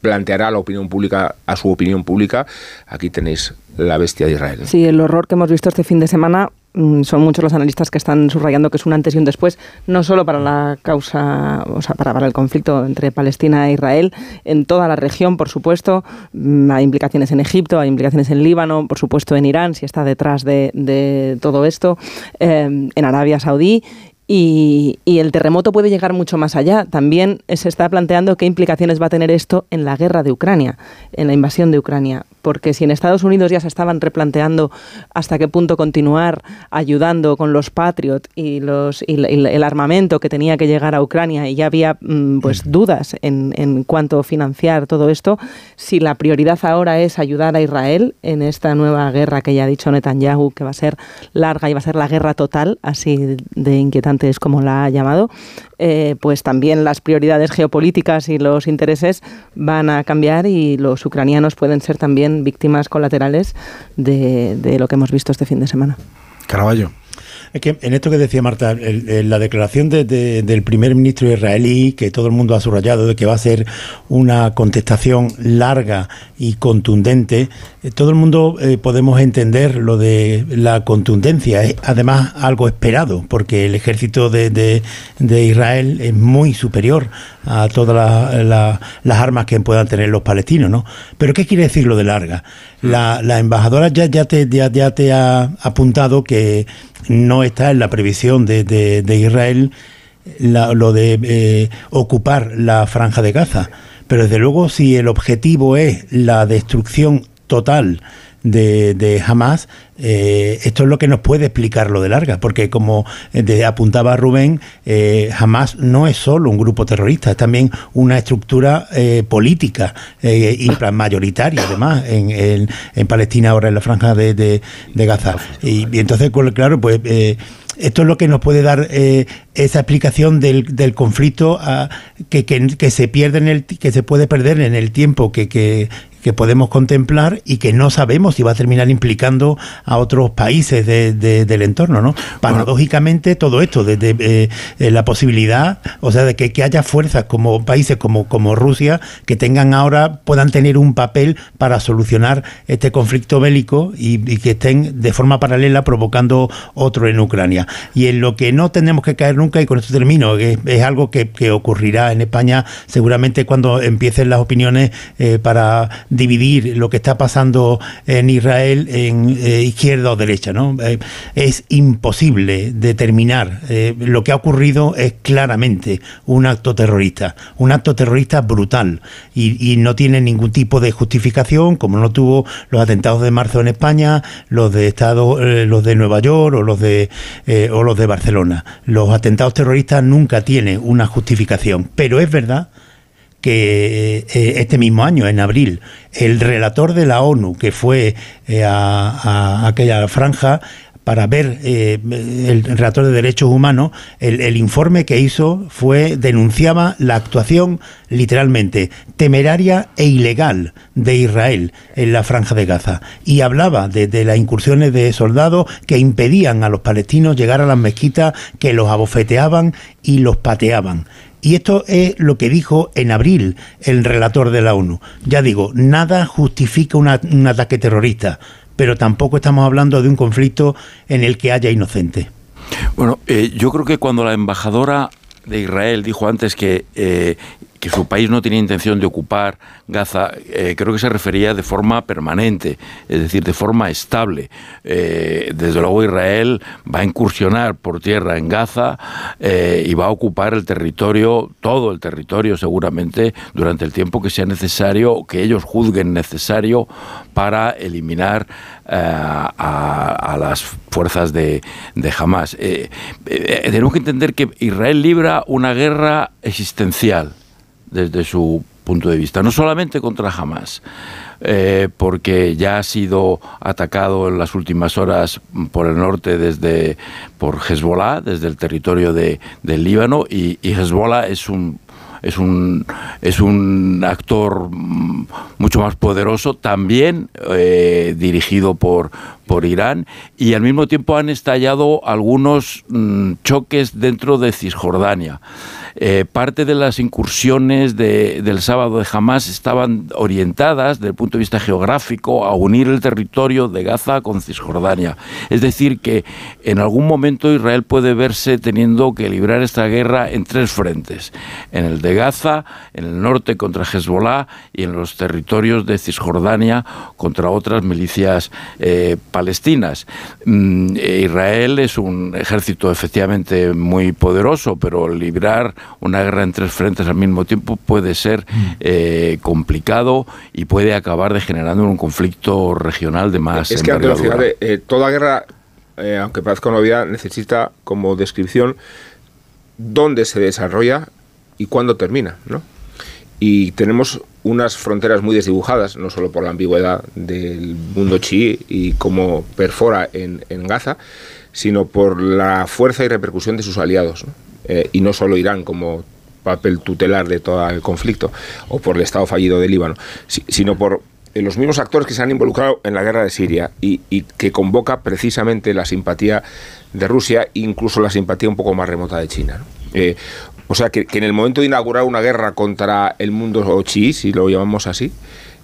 planteará la opinión pública, a su opinión pública, aquí tenéis la bestia de Israel. Sí, el horror que hemos visto este fin de semana Mm, son muchos los analistas que están subrayando que es un antes y un después, no solo para la causa, o sea, para, para el conflicto entre Palestina e Israel, en toda la región, por supuesto. Mm, hay implicaciones en Egipto, hay implicaciones en Líbano, por supuesto en Irán, si está detrás de, de todo esto, eh, en Arabia Saudí y, y, el terremoto puede llegar mucho más allá. También se está planteando qué implicaciones va a tener esto en la guerra de Ucrania, en la invasión de Ucrania porque si en Estados Unidos ya se estaban replanteando hasta qué punto continuar ayudando con los Patriot y, los, el armamento que tenía que llegar a Ucrania y ya había mm, pues dudas en, en cuanto a financiar todo esto, si la prioridad ahora es ayudar a Israel en esta nueva guerra que ya ha dicho Netanyahu que va a ser larga y va a ser la guerra total, así de inquietante es como la ha llamado, eh, pues también las prioridades geopolíticas y los intereses van a cambiar y los ucranianos pueden ser también víctimas colaterales de, de lo que hemos visto este fin de semana. Caraballo. Es que en esto que decía Marta, la declaración del primer ministro israelí, que todo el mundo ha subrayado, de que va a ser una contestación larga y contundente, eh, todo el mundo eh, podemos entender lo de la contundencia. Es además algo esperado, porque el ejército de, Israel es muy superior a todas las armas que puedan tener los palestinos. ¿no? Pero ¿qué quiere decir lo de larga? La, embajadora ya, ya, te, ya, te ha apuntado que no está en la previsión de, de, Israel lo de eh, ocupar la franja de Gaza. Pero desde luego si el objetivo es la destrucción total de, de Hamas, eh, esto es lo que nos puede explicar lo de larga, porque como apuntaba Rubén, eh, Hamas no es solo un grupo terrorista, es también una estructura eh, política y mayoritaria, además, en, en, Palestina, ahora en la franja de, de, Gaza. Y, entonces, claro, pues esto es lo que nos puede dar esa explicación del, del conflicto ah, que, que, que, se pierde en el que se puede perder en el tiempo que, que, que podemos contemplar y que no sabemos si va a terminar implicando a otros países de, del entorno, ¿no? Paradójicamente todo esto, desde eh, eh, la posibilidad, o sea, de que, que, haya fuerzas como países como, como Rusia que tengan ahora, puedan tener un papel para solucionar este conflicto bélico y, que estén de forma paralela provocando otro en Ucrania. Y en lo que no tenemos que caer nunca, y con esto termino, que es, algo que, ocurrirá en España seguramente cuando empiecen las opiniones eh, para dividir lo que está pasando en Israel en eh, izquierda o derecha. ¿no? Eh, es imposible determinar. Eh, lo que ha ocurrido es claramente un acto terrorista, un acto terrorista brutal y, no tiene ningún tipo de justificación, como no tuvo los atentados de marzo en España, los de Estado, los de Nueva York o los de, o los de Barcelona. Los atentados terroristas nunca tienen una justificación, pero es verdad que eh, este mismo año, en abril, el relator de la ONU que fue eh, a, aquella franja para ver eh, el relator de derechos humanos, el, informe que hizo fue denunciaba la actuación literalmente temeraria e ilegal de Israel en la franja de Gaza y hablaba de, de, las incursiones de soldados que impedían a los palestinos llegar a las mezquitas, que los abofeteaban y los pateaban. Y esto es lo que dijo en abril el relator de la ONU. Ya digo, nada justifica un ataque terrorista, pero tampoco estamos hablando de un conflicto en el que haya inocentes. Bueno, eh, yo creo que cuando la embajadora de Israel dijo antes que eh, que su país no tenía intención de ocupar Gaza, eh, creo que se refería de forma permanente, es decir, de forma estable. Eh, desde luego Israel va a incursionar por tierra en Gaza eh, y va a ocupar el territorio, todo el territorio seguramente, durante el tiempo que sea necesario, que ellos juzguen necesario para eliminar a, las fuerzas de, de Hamas. tenemos que entender que Israel libra una guerra existencial desde su punto de vista, no solamente contra Hamas, eh, porque ya ha sido atacado en las últimas horas por el norte desde por Hezbollah, desde el territorio de, del Líbano, y, Hezbollah es un es un, es un actor mucho más poderoso, también eh, dirigido por, por Irán, y al mismo tiempo han estallado algunos mm, choques dentro de Cisjordania. Eh, parte de las incursiones del sábado de Hamas estaban orientadas, desde el punto de vista geográfico, a unir el territorio de Gaza con Cisjordania. Es decir, que en algún momento Israel puede verse teniendo que librar esta guerra en tres frentes. En el de Gaza, en el norte contra Hezbollah y en los territorios de Cisjordania contra otras milicias eh, palestinas. Mm, eh, Israel es un ejército efectivamente muy poderoso, pero librar una guerra en tres frentes al mismo tiempo puede ser mm. eh, complicado y puede acabar degenerando en un conflicto regional de más Es que, eh, toda guerra, eh, aunque parezca una novedad, necesita como descripción dónde se desarrolla y cuándo termina, ¿no? Y tenemos unas fronteras muy desdibujadas, no solo por la ambigüedad del mundo chií y cómo perfora en, en Gaza, sino por la fuerza y repercusión de sus aliados. Eh, y no solo Irán como papel tutelar de todo el conflicto, o por el Estado fallido de Líbano, sino por eh, los mismos actores que se han involucrado en la guerra de Siria y, que convoca precisamente la simpatía de Rusia, incluso la simpatía un poco más remota de China. Eh, o sea que, en el momento de inaugurar una guerra contra el mundo chií, si lo llamamos así,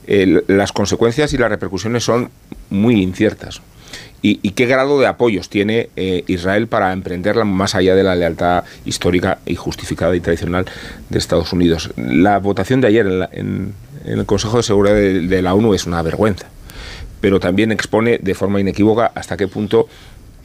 las consecuencias y las repercusiones son muy inciertas y, qué grado de apoyos tiene eh, Israel para emprenderla más allá de la lealtad histórica y justificada y tradicional de Estados Unidos. La votación de ayer en, el Consejo de Seguridad de la ONU es una vergüenza, pero también expone de forma inequívoca hasta qué punto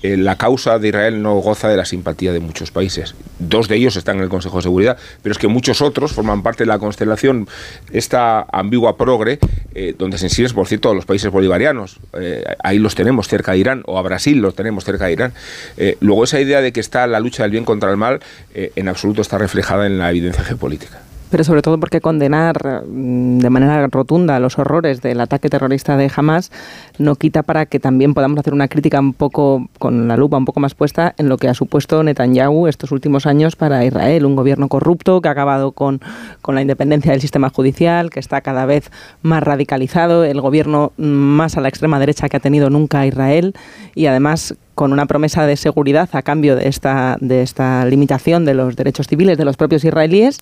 eh, la causa de Israel no goza de la simpatía de muchos países. Dos de ellos están en el Consejo de Seguridad, pero es que muchos otros forman parte de la constelación, esta ambigua progre, eh, donde se por cierto, los países bolivarianos. Eh, ahí los tenemos cerca de Irán, o a Brasil los tenemos cerca de Irán. luego, esa idea de que está la lucha del bien contra el mal, en absoluto está reflejada en la evidencia geopolítica pero sobre todo porque condenar mm, de manera rotunda los horrores del ataque terrorista de Hamas no quita para que también podamos hacer una crítica un poco con la lupa un poco más puesta en lo que ha supuesto Netanyahu estos últimos años para Israel, un gobierno corrupto que ha acabado con, con la independencia del sistema judicial, que está cada vez más radicalizado, el gobierno más a la extrema derecha que ha tenido nunca Israel y además con una promesa de seguridad a cambio de esta, de esta limitación de los derechos civiles de los propios israelíes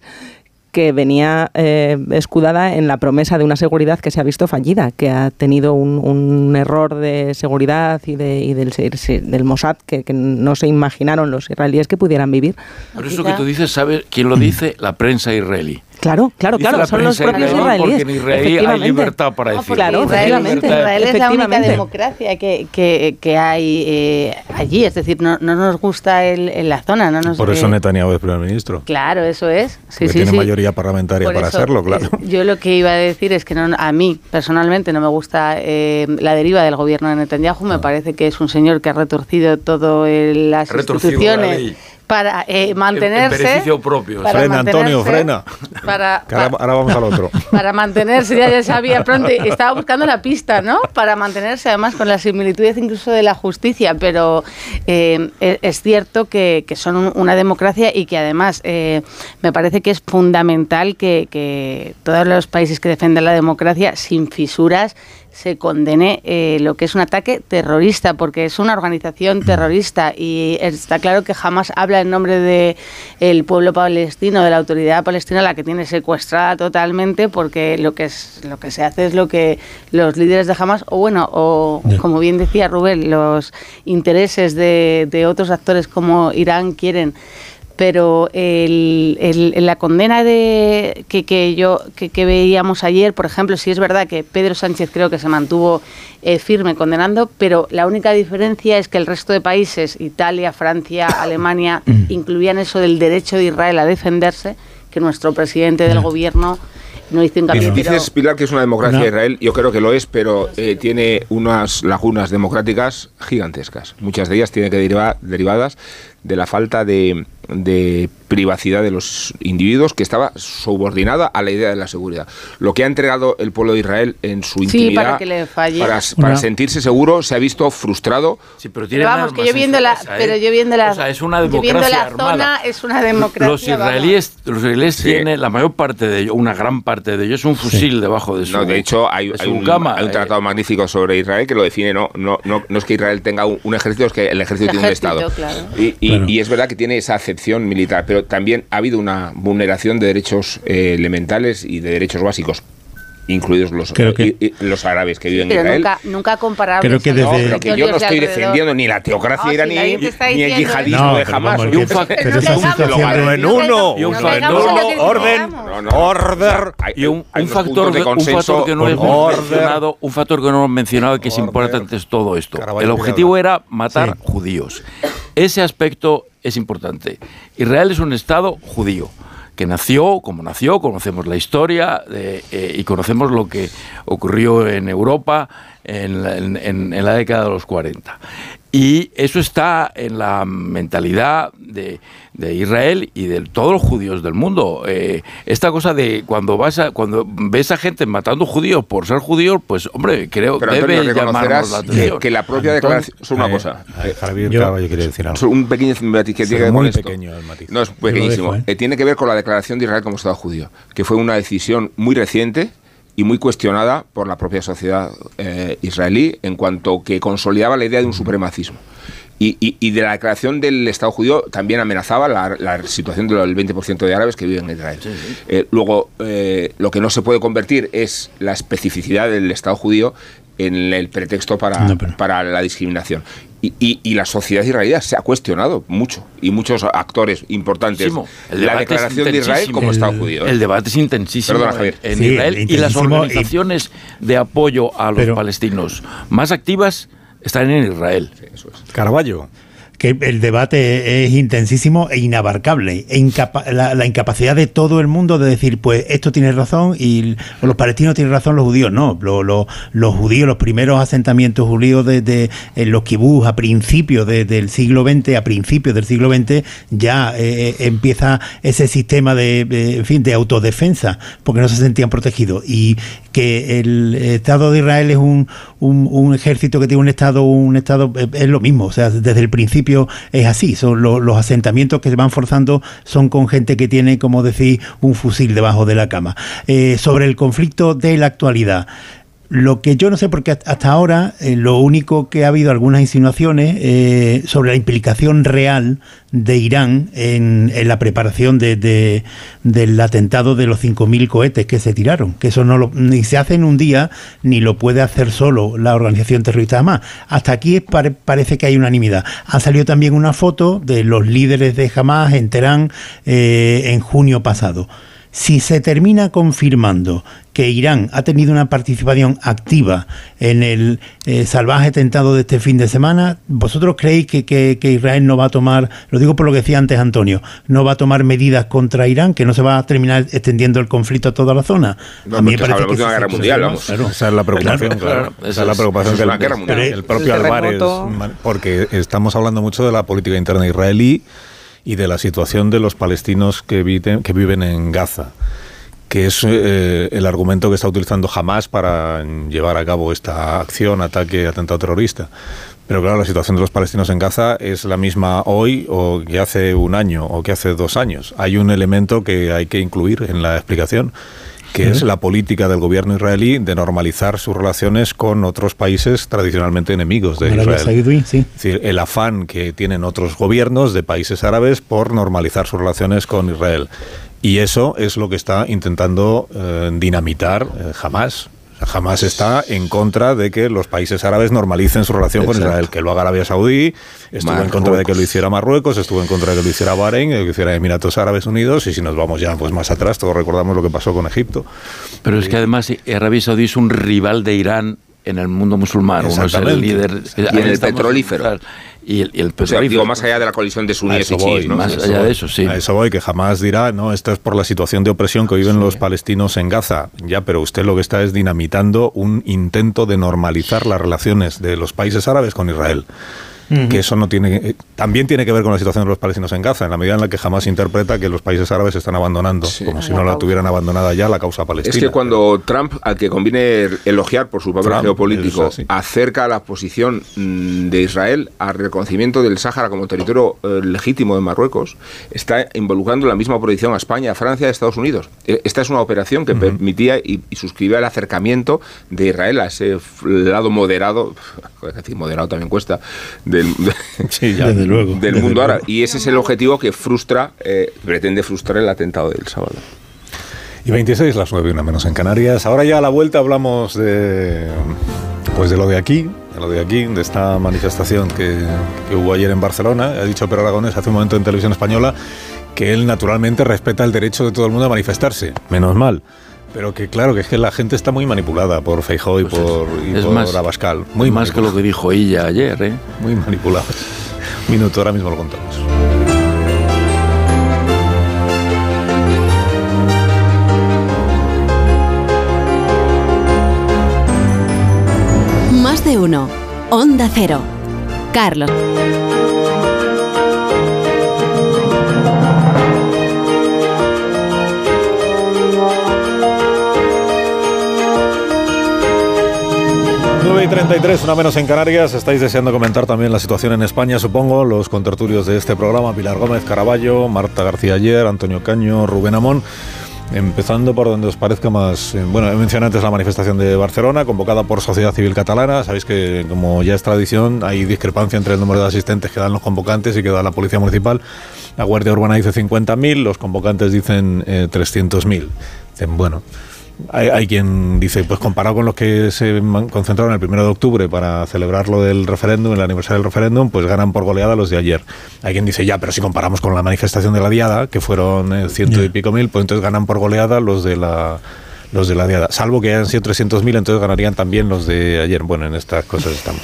que venía eh, escudada en la promesa de una seguridad que se ha visto fallida, que ha tenido un, error de seguridad y, de, y del, del Mossad que, que, no se imaginaron los israelíes que pudieran vivir. Por eso que tú dices, ¿sabes quién lo dice? La prensa israelí. Claro, claro, claro, son los propios israelíes. Porque en Israel hay libertad para decirlo. Claro, efectivamente. Israel es la única democracia que, que, que hay eh, allí, es decir, no, no nos gusta el, en la zona. No nos, Por eso Netanyahu es primer ministro. Claro, eso es. Sí, sí, tiene mayoría parlamentaria para hacerlo, claro. yo lo que iba a decir es que no, a mí, personalmente, no me gusta eh, la deriva del gobierno de Netanyahu. Me ah. parece que es un señor que ha retorcido todo las instituciones para eh, mantenerse. En beneficio propio. frena, Antonio, frena. Para, ahora, vamos al otro. [laughs] Para mantenerse, ya, ya sabía pronto, estaba buscando la pista, ¿no? Para mantenerse, además, con las similitudes incluso de la justicia, pero eh, e, es cierto que, que, son una democracia y que además eh, me parece que es fundamental que, que todos los países que defienden la democracia, sin fisuras, se condene eh, lo que es un ataque terrorista, porque es una organización [clears throat] terrorista y está claro que jamás habla en nombre del el pueblo palestino, de la autoridad palestina, la que tiene secuestrada totalmente, porque lo que es lo que se hace es lo que los líderes de Hamas, o bueno, o como bien decía Rubén, los intereses de, de otros actores como Irán quieren pero el, la condena de que, que yo que, veíamos ayer, por ejemplo, sí es verdad que Pedro Sánchez creo que se mantuvo eh, firme condenando, pero la única diferencia es que el resto de países, Italia, Francia, [coughs] Alemania, incluían eso del derecho de Israel a defenderse, que nuestro presidente del gobierno no hizo hincapié. Dices, Pilar, que es una democracia Israel, yo creo que lo es, pero eh, tiene unas lagunas democráticas gigantescas. Muchas de ellas tienen que derivar derivadas de la falta de, de privacidad de los individuos que estaba subordinada a la idea de la seguridad. Lo que ha entregado el pueblo de Israel en su intimidad para, sentirse seguro se ha visto frustrado. Sí, pero, vamos, que yo viendo la, pero yo viendo la, es una democracia la zona es una democracia. Los israelíes, los israelíes tienen la mayor parte de ellos, una gran parte de ellos, es un fusil debajo de su. No, de hecho hay, un, cama, hay un tratado magnífico sobre Israel que lo define. No, no, no, no es que Israel tenga un, ejército, es que el ejército tiene un estado. Y, y es verdad que tiene esa militar, pero también ha habido una vulneración de derechos eh, elementales y de derechos básicos incluidos los, los árabes que viven en Israel. Nunca, nunca comparable. Creo que desde, que yo no estoy defendiendo ni la teocracia iraní, ni el yihadismo de Hamas. y un factor en uno. Y un factor orden. Order. Y un, factor, de consenso que no es mencionado, un factor que no hemos mencionado y que es importante es todo esto. El objetivo era matar judíos. Ese aspecto es importante. Israel es un Estado judío que nació como nació, conocemos la historia eh, y conocemos lo que ocurrió en Europa en, en, la década de los 40. Y eso está en la mentalidad de, Israel y de todos los judíos del mundo. Eh, esta cosa de cuando vas a, cuando ves a gente matando judíos por ser judíos, pues hombre, creo que debe llamarnos la atención. Que, la propia declaración es una cosa. Javier yo, quería decir algo. Un pequeño matiz que tiene que ver con esto. pequeño el matiz. No es pequeñísimo. Eh, tiene que ver con la declaración de Israel como Estado judío, que fue una decisión muy reciente y muy cuestionada por la propia sociedad eh, israelí en cuanto que consolidaba la idea de un supremacismo. Y, y, de la declaración del Estado judío también amenazaba la, situación del 20% de árabes que viven en Israel. Eh, luego, eh, lo que no se puede convertir es la especificidad del Estado judío en el pretexto para, para la discriminación. Y, la sociedad israelí se ha cuestionado mucho y muchos actores importantes la declaración de Israel como Estado judío. ¿eh? El debate es intensísimo en Israel y las organizaciones de apoyo a los palestinos más activas están en Israel. Carballo que el debate es intensísimo e inabarcable. E la, incapacidad de todo el mundo de decir, pues esto tiene razón y los palestinos tienen razón, los judíos no. los judíos, los primeros asentamientos judíos de, en los kibús a principios del siglo XX, a principios del siglo XX, ya eh, eh, empieza ese sistema de, en fin, de autodefensa, porque no se sentían protegidos. Y que el Estado de Israel es un, un, ejército que tiene un Estado, un Estado, eh, es lo mismo. O sea, desde el principio es así. Son los asentamientos que se van forzando son con gente que tiene, como decir, un fusil debajo de la cama. Eh, sobre el conflicto de la actualidad. Lo que yo no sé, porque hasta ahora eh, lo único que ha habido algunas insinuaciones eh, sobre la implicación real de Irán en, la preparación de, del atentado de los 5.000 cohetes que se tiraron, que eso no lo, ni se hace en un día, ni lo puede hacer solo la organización terrorista Hamas. Hasta aquí parece que hay unanimidad. Ha salido también una foto de los líderes de Hamas en Teherán eh, en junio pasado. Si se termina confirmando que Irán ha tenido una participación activa en el eh, salvaje atentado de este fin de semana, ¿vosotros creéis que, Israel no va a tomar, lo digo por lo que decía antes Antonio, no va a tomar medidas contra Irán, que no se va a terminar extendiendo el conflicto a toda la zona? a mí me parece que una guerra mundial, vamos. Esa es la preocupación, claro. Esa es la preocupación del el propio Álvarez, porque estamos hablando mucho de la política interna israelí y de la situación de los palestinos que, viven, que viven en Gaza que es eh, el argumento que está utilizando Hamas para llevar a cabo esta acción, ataque, atentado terrorista. Pero claro, la situación de los palestinos en Gaza es la misma hoy o que hace un año o que hace dos años. Hay un elemento que hay que incluir en la explicación que es la política del gobierno israelí de normalizar sus relaciones con otros países tradicionalmente enemigos de Israel. Saudí, sí. Es decir, el afán que tienen otros gobiernos de países árabes por normalizar sus relaciones con Israel. Y eso es lo que está intentando eh, dinamitar eh. O sea, Hamas está en contra de que los países árabes normalicen su relación con. Israel, que lo haga Arabia Saudí, estuvo en contra de que lo hiciera Marruecos, estuvo en contra de que lo hiciera Bahrein, de que lo hiciera Emiratos Árabes Unidos, y si nos vamos ya pues más atrás, todos recordamos lo que pasó con Egipto. Pero es que además Arabia Saudí es un rival de Irán en el mundo musulmán. Uno es el líder. Y en el petrolífero. claro. Y el, y el O sea, petrolífero. digo, más allá de la colisión de suníes y chiíes, ¿no? más allá voy. de eso, sí. A eso voy, que jamás dirá, no, esto es por la situación de opresión que viven los palestinos en Gaza. Ya, pero usted lo que está es dinamitando un intento de normalizar las relaciones de los países árabes con Israel. Que eso no tiene. eh, También tiene que ver con la situación de los palestinos en Gaza, en la medida en la que jamás interpreta que los países árabes están abandonando, como si no la tuvieran abandonada ya la causa palestina. Es que cuando Trump, al que conviene elogiar por su papel Trump, geopolítico, es acerca la posición mm, de Israel al reconocimiento del Sáhara como territorio eh, legítimo de Marruecos, está involucrando la misma posición a España, a Francia y a Estados Unidos. Eh, Esta es una operación que permitía y, y suscribía el acercamiento de Israel a ese lado moderado, [laughs] decir moderado también cuesta, del, Sí, ya. Desde luego. del desde mundo árabe. Y ese es el objetivo que frustra, eh, pretende frustrar el atentado del sábado. Y 26, las 9 y una menos en Canarias. Ahora ya a la vuelta hablamos de pues de lo de aquí, de lo de aquí, de esta manifestación que, que hubo ayer en Barcelona. Ha dicho Pedro Aragonés hace un momento en televisión española que él naturalmente respeta el derecho de todo el mundo a manifestarse. Menos mal. Pero que claro, que es que la gente está muy manipulada por Feijóo y Pues por, es- y es por más- Abascal. Muy más que lo que dijo ella ayer, ¿eh? Muy manipulados. Un minuto, ahora mismo lo contamos. Más de uno. Onda Cero. Carlos. Nueve y 33, una menos en Canarias. Estáis deseando comentar también la situación en España, supongo. Los contertulios de este programa: Pilar Gómez Caraballo, Marta García Ayer, Antonio Caño, Rubén Amón. Empezando por donde os parezca más. eh, Bueno, he mencionado antes la manifestación de Barcelona, convocada por Sociedad Civil Catalana. Sabéis que, como ya es tradición, hay discrepancia entre el número de asistentes que dan los convocantes y que da la Policía Municipal. La Guardia Urbana dice 50.000, los convocantes dicen eh, 300.000. Dicen, bueno. Hay, hay quien dice, pues comparado con los que se concentraron el primero de octubre para celebrar lo del referéndum, el aniversario del referéndum, pues ganan por goleada los de ayer. Hay quien dice, ya, pero si comparamos con la manifestación de la Diada, que fueron eh, ciento y pico mil, pues entonces ganan por goleada los de la los de la Diada. Salvo que hayan sido 300.000, entonces ganarían también los de ayer. Bueno, en estas cosas estamos.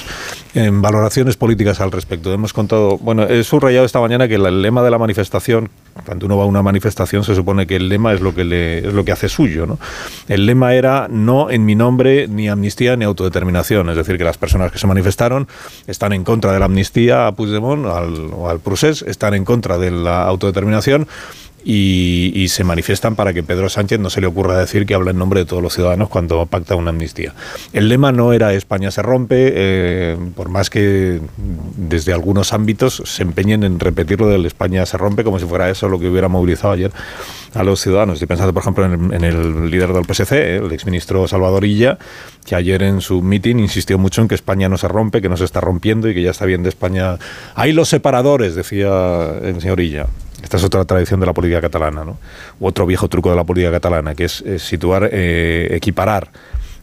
En valoraciones políticas al respecto. Hemos contado, bueno, he subrayado esta mañana que el lema de la manifestación, cuando uno va a una manifestación, se supone que el lema es lo que, le, es lo que hace suyo. ¿no? El lema era no en mi nombre ni amnistía ni autodeterminación. Es decir, que las personas que se manifestaron están en contra de la amnistía a Puigdemont al, o al Procés, están en contra de la autodeterminación y, se manifiestan para que Pedro Sánchez no se le ocurra decir que habla en nombre de todos los ciudadanos cuando pacta una amnistía. El lema no era España se rompe, eh, por más que desde algunos ámbitos se empeñen en repetirlo del España se rompe como si fuera eso lo que hubiera movilizado ayer a los ciudadanos. Estoy pensando, por ejemplo, en el, líder del PSC, el exministro Salvador Illa, que ayer en su meeting insistió mucho en que España no se rompe, que no se está rompiendo y que ya está bien de España. Hay los separadores, decía el señor Illa. Esta es otra tradición de la política catalana, ¿no? Otro viejo truco de la política catalana, que es, situar, eh, equiparar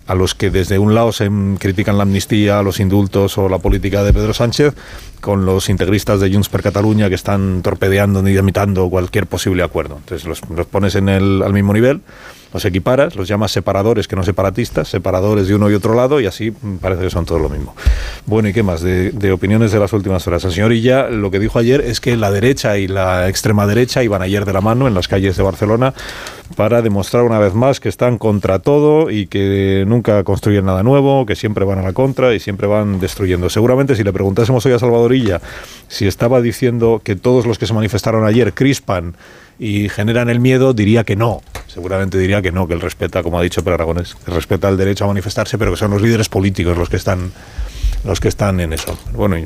a los que desde un lado se critican la amnistía, los indultos o la política de Pedro Sánchez, con los integristas de Junts per Catalunya que están torpedeando ni dinamitando cualquier posible acuerdo. Entonces los, los pones en el, al mismo nivel, los equiparas, los llamas separadores que no separatistas, separadores de uno y otro lado, y así mm, parece que son todo lo mismo. Bueno, ¿y qué más? De, opiniones de las últimas horas. El señor Illa lo que dijo ayer es que la derecha y la extrema derecha iban ayer de la mano en las calles de Barcelona para demostrar una vez más que están contra todo y que nunca construyen nada nuevo, que siempre van a la contra y siempre van destruyendo. Seguramente si le preguntásemos hoy a Salvador Illa si estaba diciendo que todos los que se manifestaron ayer crispan y generan el miedo, diría que no. Seguramente diría que no, que él respeta, como ha dicho Per Aragonés, que respeta el derecho a manifestarse, pero que son los líderes políticos los que están, los que están en eso. Bueno,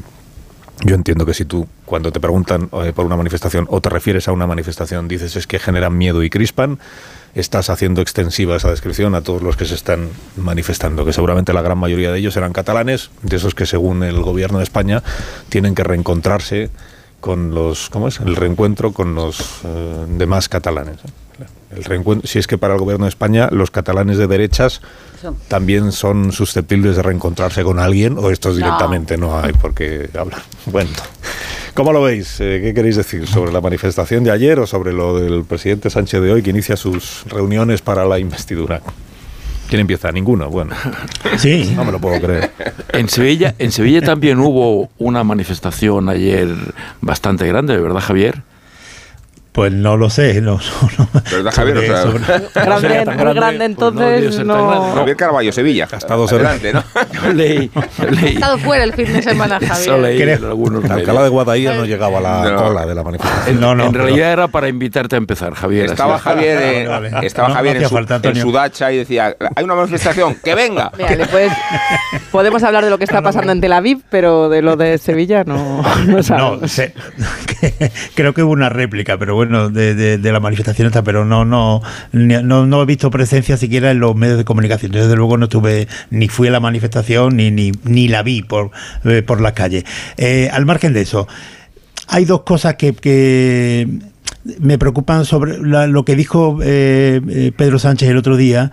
yo entiendo que si tú, cuando te preguntan eh, por una manifestación o te refieres a una manifestación, dices es que generan miedo y crispan, estás haciendo extensiva esa descripción a todos los que se están manifestando, que seguramente la gran mayoría de ellos eran catalanes, de esos que según el gobierno de España tienen que reencontrarse con los, ¿cómo es? El reencuentro con los eh, demás catalanes. ¿eh? El reencuentro, si es que para el gobierno de España los catalanes de derechas también son susceptibles de reencontrarse con alguien o estos directamente no, hay por qué hablar. Bueno, ¿cómo lo veis? Eh, ¿Qué queréis decir sobre la manifestación de ayer o sobre lo del presidente Sánchez de hoy que inicia sus reuniones para la investidura? ¿Quién empieza? Ninguno. Bueno, [laughs] sí. no me lo puedo creer. En Sevilla, en Sevilla también hubo una manifestación ayer bastante grande, ¿verdad, Javier? Pues no lo sé, no, [laughs] no, ¿Verdad, Javier? O sea, [laughs] grande, tan muy grande, grande, pues no debió entonces ser tan no. grande. Javier Carballo, Sevilla. Hasta dos Adelante, ¿no? [laughs] Yo leí, yo Ha leí. estado fuera el fin de semana, Eso Javier. leí algunos. Alcalá de Guadaira no llegaba a la No. cola de la manifestación. En, No, no, en pero- realidad era para invitarte a empezar, Javier. así Estaba es. Javier, eh, Vale, estaba No, Javier no en, su, falta, en su dacha y decía, hay una manifestación, que venga. Mira, puedes- podemos hablar de lo que está pasando en Tel Aviv, pero de lo de Sevilla no, no No, sé, creo que hubo una réplica, pero bueno, de, de- de la manifestación esta, pero no, no, no, no he visto presencia siquiera en los medios de comunicación. Desde luego no estuve, ni fui a la manifestación, ni, ni, ni la vi por, eh, por las calles. Eh, al margen de eso, hay dos cosas que, que me preocupan sobre la- lo que dijo eh, Pedro Sánchez el otro día.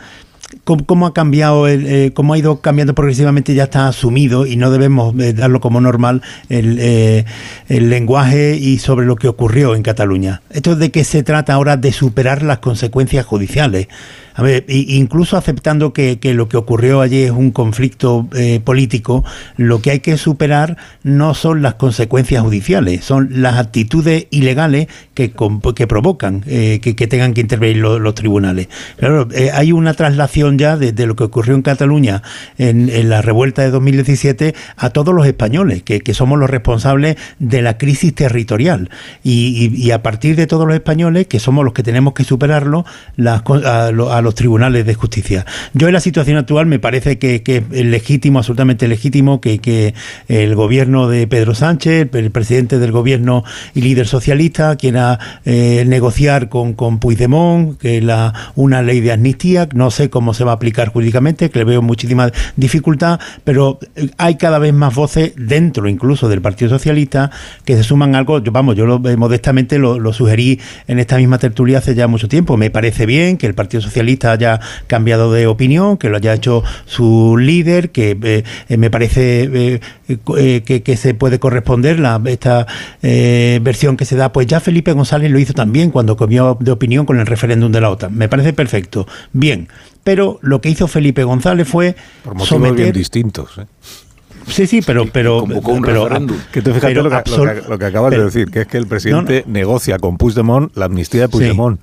Cómo, ha cambiado, el, eh, cómo ha ido cambiando progresivamente, ya está asumido y no debemos eh, darlo como normal el, eh, el lenguaje y sobre lo que ocurrió en Cataluña. Esto de que se trata ahora de superar las consecuencias judiciales. A ver, incluso aceptando que, lo que ocurrió allí es un conflicto eh, político, lo que hay que superar no son las consecuencias judiciales, son las actitudes ilegales que, provocan eh, que, tengan que intervenir lo- los tribunales. Claro, eh, hay una traslación ya de, de lo que ocurrió en Cataluña en, la revuelta de 2017 a todos los españoles, que, somos los responsables de la crisis territorial. Y, a partir de todos los españoles, que somos los que tenemos que superarlo, las a, a los tribunales de justicia. Yo en la situación actual me parece que, es legítimo, absolutamente legítimo, que, el gobierno de Pedro Sánchez, el presidente del gobierno y líder socialista, quiera eh, negociar con, con Puigdemont que la, una ley de amnistía, no sé cómo se va a aplicar jurídicamente, que le veo muchísima dificultad, pero eh, hay cada vez más voces dentro incluso del Partido Socialista que se suman algo, yo, vamos, yo lo, eh, modestamente lo sugerí en esta misma tertulia hace ya mucho tiempo, me parece bien que el Partido Socialista haya cambiado de opinión, que lo haya hecho su líder, que eh, me parece eh, eh, que, que se puede corresponder la, esta eh, versión que se da, pues ya Felipe González lo hizo también cuando cambió de opinión con el referéndum de la OTAN. Me parece perfecto. Bien, pero lo que hizo Felipe González fue Por motivos bien distintos. ¿eh? Sí, sí, pero... pero, convocó un pero- referéndum. Que tú fíjate pero lo que, lo que- lo que acabas pero- de decir, que es que el presidente negocia con Puigdemont la amnistía de Puigdemont.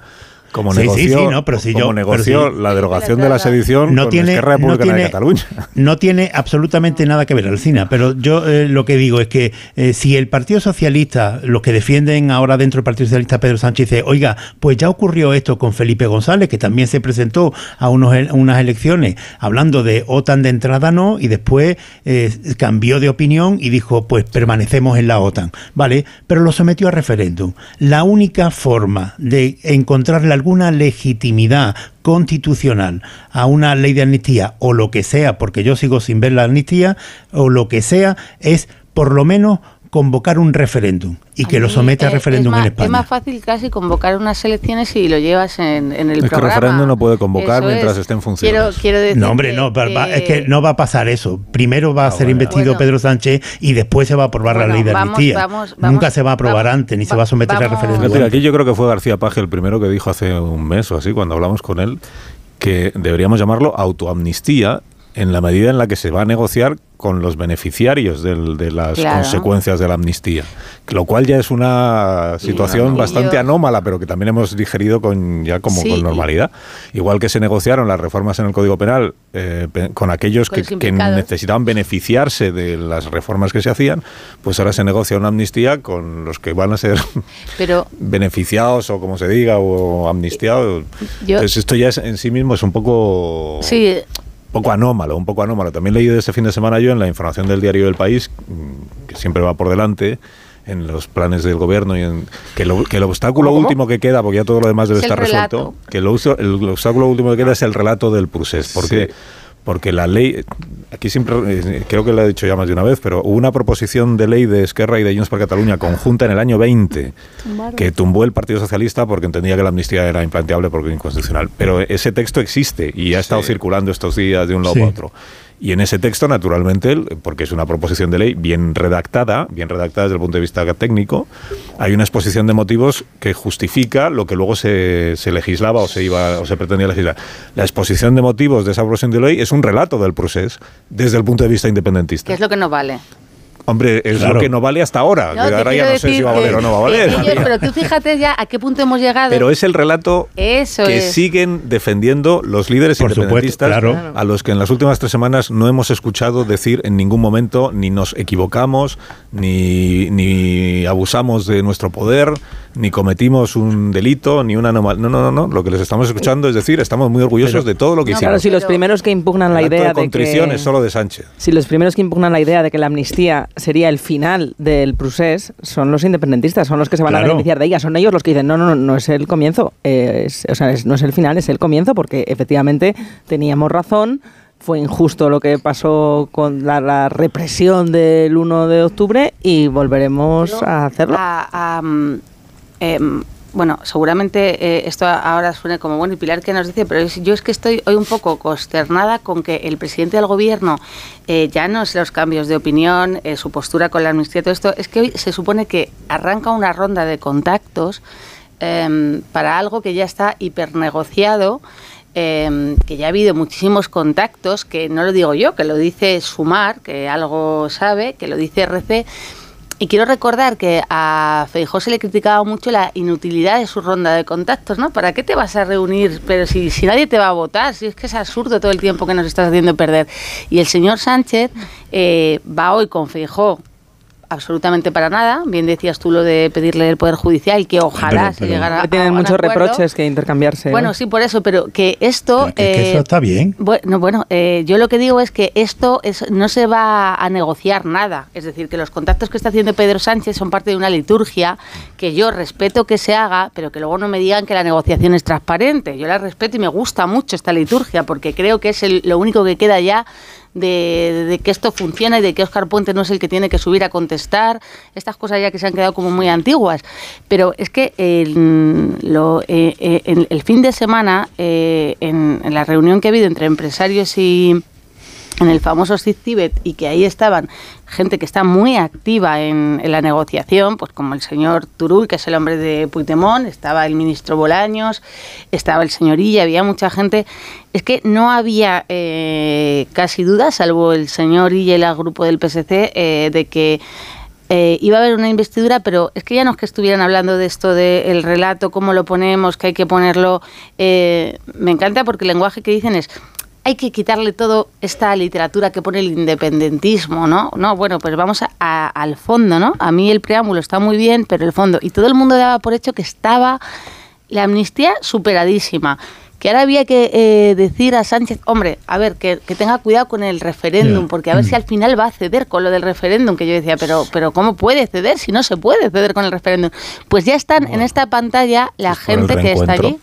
Como Sí, sí, negoció, sí, no, pero si como yo- negoció pero si- la derogación de la sedición no con tiene, Esquerra no tiene, de Cataluña. [laughs] no tiene absolutamente nada que ver, Alcina. Pero yo eh, lo que digo es que eh, si el Partido Socialista, los que defienden ahora dentro del Partido Socialista Pedro Sánchez, dice, oiga, pues ya ocurrió esto con Felipe González, que también se presentó a unos, a unas elecciones hablando de OTAN de entrada no, y después eh, cambió de opinión y dijo, pues permanecemos en la OTAN. Vale, pero lo sometió a referéndum. La única forma de encontrarle alguna legitimidad constitucional a una ley de amnistía o lo que sea, porque yo sigo sin ver la amnistía, o lo que sea, es por lo menos convocar un referéndum y que lo someta a referéndum es en más, España. Es más fácil casi convocar unas elecciones y lo llevas en, en el Es que el programa. referéndum no puede convocar Eso mientras es. esté en funciones. Quiero, quiero decir No, hombre, no, va- va- es que no va a pasar eso. Primero va a ser investido Bueno. Pedro Sánchez y después se va a aprobar Bueno, la ley de amnistía. vamos, vamos, Nunca se va a aprobar vamos, antes, ni se va- a someter a referéndum. Aquí yo creo que fue García Paje el primero que dijo hace un mes o así, cuando hablamos con él, que deberíamos llamarlo autoamnistía en la medida en la que se va a negociar con los beneficiarios del- de las Claro. consecuencias de la amnistía. Lo cual ya es una situación no. bastante Yo- anómala, pero que también hemos digerido con ya como Sí, con normalidad. Igual que se negociaron las reformas en el Código Penal eh, con aquellos Con que, necesitaban beneficiarse de las reformas que se hacían, pues ahora se negocia una amnistía con los que van a ser [laughs] Pero beneficiados o como se diga o amnistiados. Yo- Entonces esto ya es, en sí mismo es un poco sí, poco anómalo, un poco anómalo. También leí de este fin de semana yo en la información del diario del País, mm, que siempre va por delante, en los planes del gobierno y en que, lo- que el obstáculo ¿Cómo? último que queda, porque ya todo lo demás debe Es el estar resuelto, que lo el, obstáculo último que queda es el relato del procés. Porque, porque la ley, aquí siempre, eh, creo que lo he dicho ya más de una vez, pero hubo una proposición de ley de Esquerra y de Junts per Cataluña conjunta en el año 20 que tumbó el Partido Socialista porque entendía que la amnistía era implanteable porque inconstitucional. Pero ese texto existe y ha estado circulando estos días de un lado Sí. a otro. Y en ese texto, naturalmente, porque es una proposición de ley bien redactada, bien redactada desde el punto de vista técnico, hay una exposición de motivos que justifica lo que luego se, se legislaba o se iba o se pretendía legislar. La exposición de motivos de esa proposición de ley es un relato del proceso desde el punto de vista independentista. Que es lo que no vale. Hombre, es Claro. lo que no vale hasta ahora. No, ahora ya no sé si va a valer o no va a valer. ellos- [laughs] pero tú fíjate ya a qué punto hemos llegado. Pero es el relato Eso que es. siguen defendiendo los líderes Por supuesto, independentistas claro. a los que en las últimas tres semanas no hemos escuchado decir en ningún momento ni nos equivocamos, ni, ni abusamos de nuestro poder, ni cometimos un delito, ni una anomalía. No, no, no, no. Lo que les estamos escuchando es decir, estamos muy orgullosos de todo lo que No, hicimos. claro, si los primeros que impugnan la idea de de contrición que... es solo de Sánchez. Si los primeros que impugnan la idea de que la amnistía sería el final del procés son los independentistas, son los que se van Claro. a beneficiar de ella, son ellos los que dicen, no, no, no, no es el comienzo, eh, es- o sea, es- no es el final, es el comienzo, porque efectivamente teníamos razón, fue injusto lo que pasó con la, la represión del 1 de octubre y volveremos a hacerlo. a- a, mm, em, bueno, seguramente eh, esto ahora suene como bueno y Pilar que nos dice, pero yo es que estoy hoy un poco consternada con que el presidente del gobierno eh, ya no es los cambios de opinión, eh, su postura con la amnistía, todo esto, es que hoy se supone que arranca una ronda de contactos em, para algo que ya está hipernegociado. em, que ya ha habido muchísimos contactos, que no lo digo yo, que lo dice Sumar, que algo sabe, que lo dice RC, y quiero recordar que a Feijó se le criticaba mucho la inutilidad de su ronda de contactos, ¿no? ¿Para qué te vas a reunir? Pero si, si nadie te va a votar, si es que es absurdo todo el tiempo que nos estás haciendo perder. Y el señor Sánchez eh, va hoy con Feijó absolutamente para nada. Bien decías tú lo de pedirle el Poder Judicial, que ojalá se llegara a Tienen a muchos acuerdo. reproches que intercambiarse. Bueno, ¿no? sí, por eso, pero que esto... Que- que eso eh, está bien. Bueno, bueno eh, yo lo que digo es que esto es, no se va a negociar nada. Es decir, que los contactos que está haciendo Pedro Sánchez son parte de una liturgia que yo respeto que se haga, pero que luego no me digan que la negociación es transparente. Yo la respeto y me gusta mucho esta liturgia porque creo que es el- lo único que queda ya de, que esto funciona y de que Óscar Puente no es el que tiene que subir a contestar, estas cosas ya que se han quedado como muy antiguas. Pero es que el, eh, eh, el fin de semana, eh, en, en la reunión que ha habido entre empresarios y en el famoso Cibet y que ahí estaban gente que está muy activa en, la negociación, pues como el señor Turull, que es el hombre de Puigdemont, estaba el ministro Bolaños, estaba el señor Illa, había mucha gente. Es que no había eh, casi dudas, salvo el señor y el grupo del PSC, eh, de que eh, iba a haber una investidura, pero es que ya no es que estuvieran hablando de esto del relato, cómo lo ponemos, que hay que ponerlo. me encanta porque el lenguaje que dicen es hay que quitarle todo esta literatura que pone el independentismo, ¿no? No, bueno, pues vamos a- a- al fondo, ¿no? A mí el preámbulo está muy bien, pero el fondo. Y todo el mundo daba por hecho que estaba la amnistía superadísima. Que ahora había que eh, decir a Sánchez, hombre, a ver, que, que tenga cuidado con el referéndum, porque a ver Mm. si al final va a ceder con lo del referéndum, que yo decía, pero, pero ¿cómo puede ceder si no se puede ceder con el referéndum? Pues ya están en esta pantalla la gente que está allí.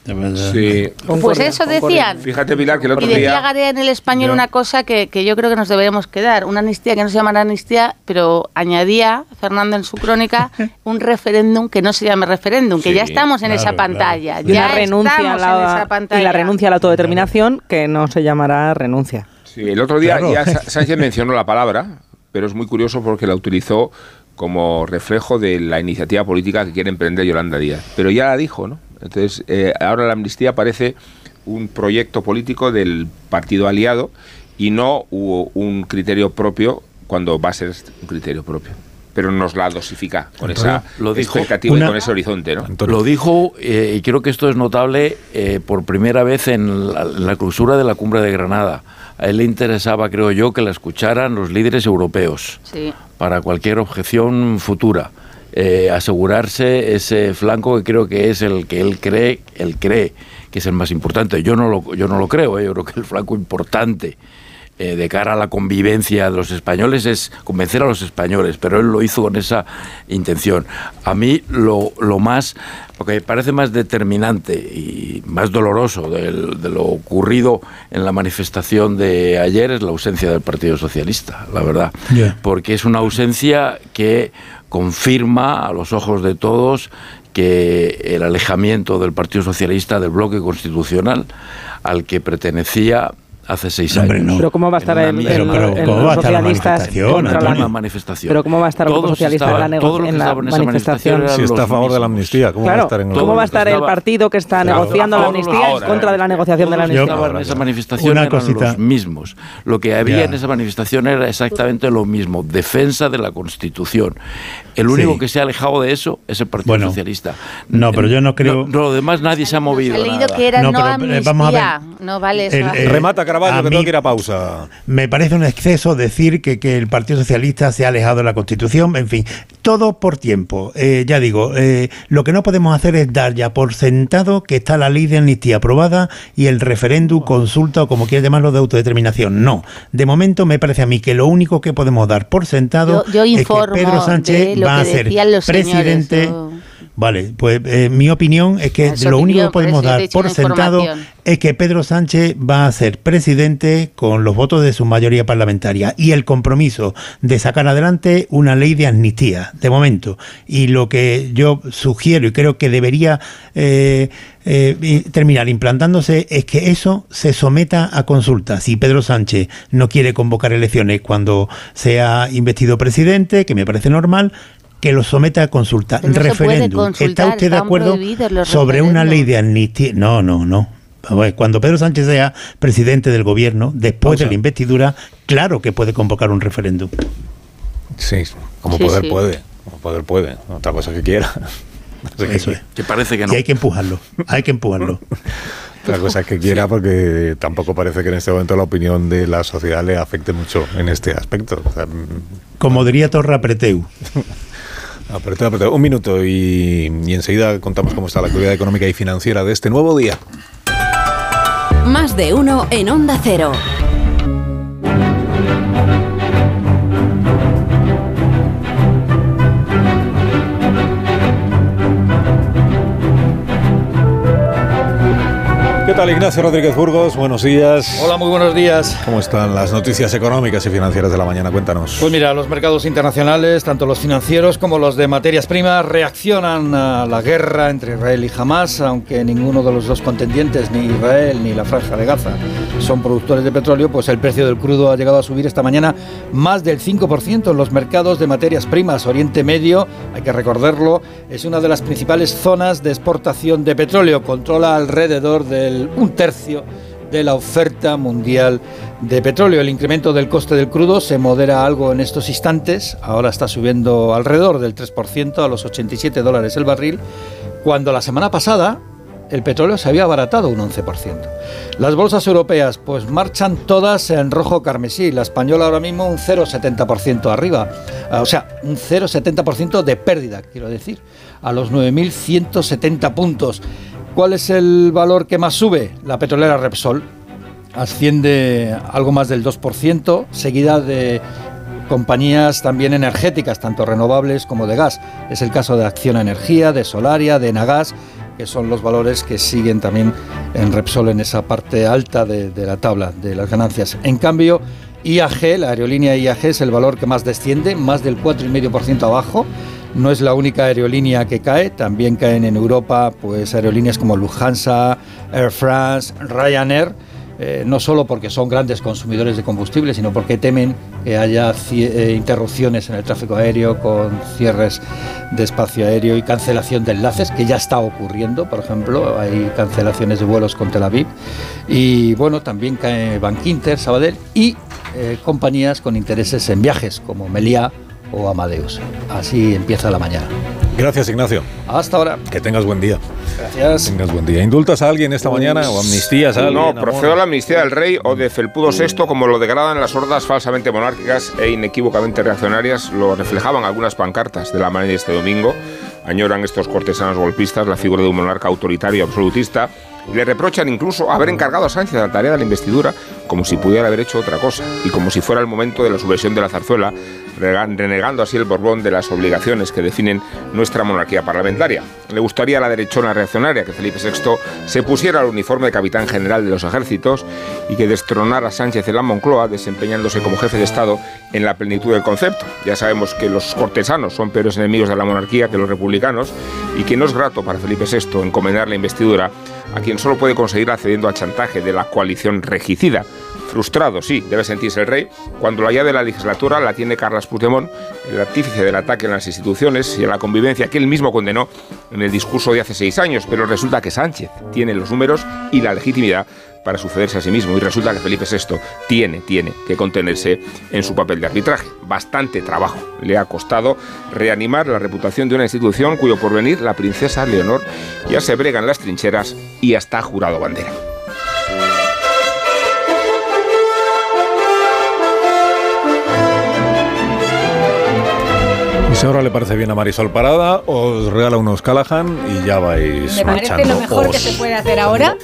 Sí. Pues eso decían. Fíjate, Pilar, que el otro Y decía día... Garea en el español una cosa que, que yo creo que nos deberíamos quedar. Una amnistía que no se llamará amnistía, pero añadía, Fernando en su crónica, [laughs] un referéndum que no se llame referéndum, que Sí, ya estamos en claro, esa claro. pantalla. Y Ya una renuncia a estamos la, en esa pantalla. La renuncia a la autodeterminación que no se llamará renuncia. Sí, el otro día Claro. ya [laughs] Sánchez mencionó la palabra, pero es muy curioso porque la utilizó como reflejo de la iniciativa política que quiere emprender Yolanda Díaz. Pero ya la dijo, ¿no? Entonces, eh, ahora la amnistía parece un proyecto político del partido aliado y no u- un criterio propio cuando va a ser un criterio propio. Pero nos la dosifica con Antonio, esa lo dijo- expectativa y Una- con ese horizonte, ¿no? Lo dijo, eh, y creo que esto es notable eh, por primera vez en la, en la clausura de la cumbre de Granada. A él le interesaba, creo yo, que la escucharan los líderes europeos Sí. para cualquier objeción futura. Eh, asegurarse ese flanco que creo que es el que él cree, él cree que es el más importante. Yo no lo, yo no lo creo, eh, yo creo que el flanco importante eh, de cara a la convivencia de los españoles es convencer a los españoles, pero él lo hizo con esa intención. A mí lo, lo más, lo que me parece más determinante y más doloroso del- de, lo ocurrido en la manifestación de ayer es la ausencia del Partido Socialista, la verdad. Porque es una ausencia que confirma a los ojos de todos que el alejamiento del Partido Socialista del bloque constitucional al que pertenecía hace seis años. Pero ¿cómo va a estar En el, el- el- Pero ¿cómo los va a estar la socialistas manifestación, contra la Antonio? manifestación. Pero ¿cómo va a estar el Socialista en la, todos en la manifestación? manifestación Si está a favor de la amnistía, ¿cómo va a Claro, estar en ¿cómo va a estar el partido que está Claro, negociando la amnistía ahora, en contra de la negociación de la amnistía? estaban en esa manifestación eran cosita. los mismos. Lo que había Ya. en esa manifestación era exactamente lo mismo, defensa de la Constitución. El único Sí. que se ha alejado de eso es el Partido Bueno, Socialista. no, pero yo no creo- No, lo demás nadie se ha movido. He leído nada. que era No, no, pero, eh, amnistía. vamos a ver. No vale eso. El- el- Remata Caraballo, a que mí- tengo que ir a pausa. Me parece un exceso decir que, que el Partido Socialista se ha alejado de la Constitución, en fin, todo por tiempo. Eh, ya digo, eh, lo que no podemos hacer es dar ya por sentado que está la ley de amnistía aprobada y el referéndum, consulta o como quieras llamarlo de autodeterminación. No, de momento me parece a mí que lo único que podemos dar por sentado Yo- yo es que Pedro Sánchez va a ser presidente. señores, Vale, pues eh, mi opinión es que Ah, lo único que podemos dar por sentado es que Pedro Sánchez va a ser presidente con los votos de su mayoría parlamentaria y el compromiso de sacar adelante una ley de amnistía, de momento. Y lo que yo sugiero y creo que debería eh, eh, terminar implantándose es que eso se someta a consulta. Si Pedro Sánchez no quiere convocar elecciones cuando sea investido presidente, que me parece normal, que lo someta a consulta. Pero no referéndum. ¿Está usted de acuerdo sobre una ley de amnistía? No, no, no. Cuando Pedro Sánchez sea presidente del gobierno, después de la investidura, claro que puede convocar un referéndum. Sí, como Sí, poder sí. puede. Como poder puede. Otra cosa que quiera. Eso es. [laughs] Que parece que Y no. hay que empujarlo. Hay que empujarlo. [laughs] Otra cosa que quiera porque tampoco parece que en este momento la opinión de la sociedad le afecte mucho en este aspecto. O sea, mm, Como diría Torra Preteu. Un minuto y, y enseguida contamos cómo está la actividad económica y financiera de este nuevo día. Más de uno en Onda Cero. ¿Qué tal Ignacio Rodríguez Burgos? Buenos días. Hola, muy buenos días. ¿Cómo están las noticias económicas y financieras de la mañana? Cuéntanos. Pues mira, los mercados internacionales, tanto los financieros como los de materias primas, reaccionan a la guerra entre Israel y Hamas, aunque ninguno de los dos contendientes, ni Israel ni la Franja de Gaza, son productores de petróleo, pues el precio del crudo ha llegado a subir esta mañana más del 5% en los mercados de materias primas. Oriente Medio, hay que recordarlo, es una de las principales zonas de exportación de petróleo, controla alrededor del un tercio de la oferta mundial de petróleo. El incremento del coste del crudo se modera algo en estos instantes, ahora está subiendo alrededor del 3% a los 87 dólares el barril, cuando la semana pasada el petróleo se había abaratado un 11%. Las bolsas europeas pues marchan todas en rojo carmesí, la española ahora mismo un 0,70% arriba, Ah, o sea, un 0,70% de pérdida, quiero decir, a los 9.170 puntos. ¿Cuál es el valor que más sube? La petrolera Repsol asciende algo más del 2%, seguida de compañías también energéticas, tanto renovables como de gas. Es el caso de Acción Energía, de Solaria, de Enagas, que son los valores que siguen también en Repsol en esa parte alta de, de la tabla de las ganancias. En cambio, IAG, la aerolínea IAG es el valor que más desciende, más del 4,5% abajo. No es la única aerolínea que cae, también caen en Europa pues aerolíneas como Lufthansa, Air France, Ryanair, eh, no solo porque son grandes consumidores de combustible, sino porque temen que haya eh, interrupciones en el tráfico aéreo con cierres de espacio aéreo y cancelación de enlaces, que ya está ocurriendo, por ejemplo, hay cancelaciones de vuelos con Tel Aviv. Y bueno, también cae Bankinter, Sabadell y eh, compañías con intereses en viajes como Meliá o Amadeus. Así empieza la mañana. Gracias Ignacio. Hasta ahora. Que tengas buen día. Gracias. Tengas buen día. ¿Indultas a alguien esta mañana o amnistías a alguien? No, procedo a la amnistía del rey o de Felpudo VI, como lo degradan las hordas falsamente monárquicas e inequívocamente reaccionarias, lo reflejaban algunas pancartas de la manera de este domingo. Añoran estos cortesanos golpistas la figura de un monarca autoritario y absolutista Le reprochan incluso haber encargado a Sánchez la tarea de la investidura como si pudiera haber hecho otra cosa y como si fuera el momento de la subversión de la zarzuela, renegando así el Borbón de las obligaciones que definen nuestra monarquía parlamentaria. Le gustaría a la derechona reaccionaria que Felipe VI se pusiera el uniforme de capitán general de los ejércitos y que destronara a Sánchez en la Moncloa desempeñándose como jefe de Estado en la plenitud del concepto. Ya sabemos que los cortesanos son peores enemigos de la monarquía que los republicanos y que no es grato para Felipe VI encomendar la investidura a quien solo puede conseguir accediendo al chantaje de la coalición regicida. Frustrado, sí, debe sentirse el rey, cuando la llave de la legislatura la tiene Carlos Puigdemont, el artífice del ataque en las instituciones y en la convivencia que él mismo condenó en el discurso de hace seis años, pero resulta que Sánchez tiene los números y la legitimidad para sucederse a sí mismo y resulta que Felipe VI tiene, tiene que contenerse en su papel de arbitraje. Bastante trabajo le ha costado reanimar la reputación de una institución cuyo porvenir la princesa Leonor ya se brega en las trincheras y hasta ha jurado bandera. Si ahora le parece bien a Marisol Parada, os regala unos Callahan y ya vais Me parece marchando. lo mejor que se puede hacer ahora.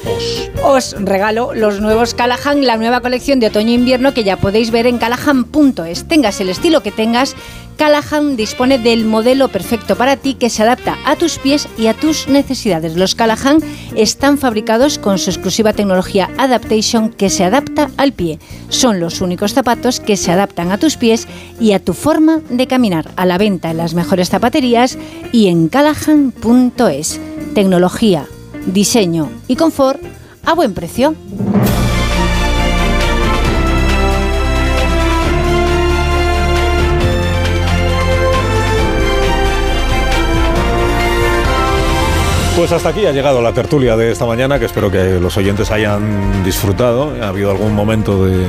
Os regalo los nuevos Callahan, la nueva colección de otoño-invierno que ya podéis ver en callahan.es. Tengas el estilo que tengas, Callahan dispone del modelo perfecto para ti que se adapta a tus pies y a tus necesidades. Los Callahan están fabricados con su exclusiva tecnología Adaptation que se adapta al pie. Son los únicos zapatos que se adaptan a tus pies y a tu forma de caminar. A la venta en las mejores zapaterías y en callahan.es. Tecnología, diseño y confort a buen precio. Pues hasta aquí ha llegado la tertulia de esta mañana, que espero que los oyentes hayan disfrutado. Ha habido algún momento de,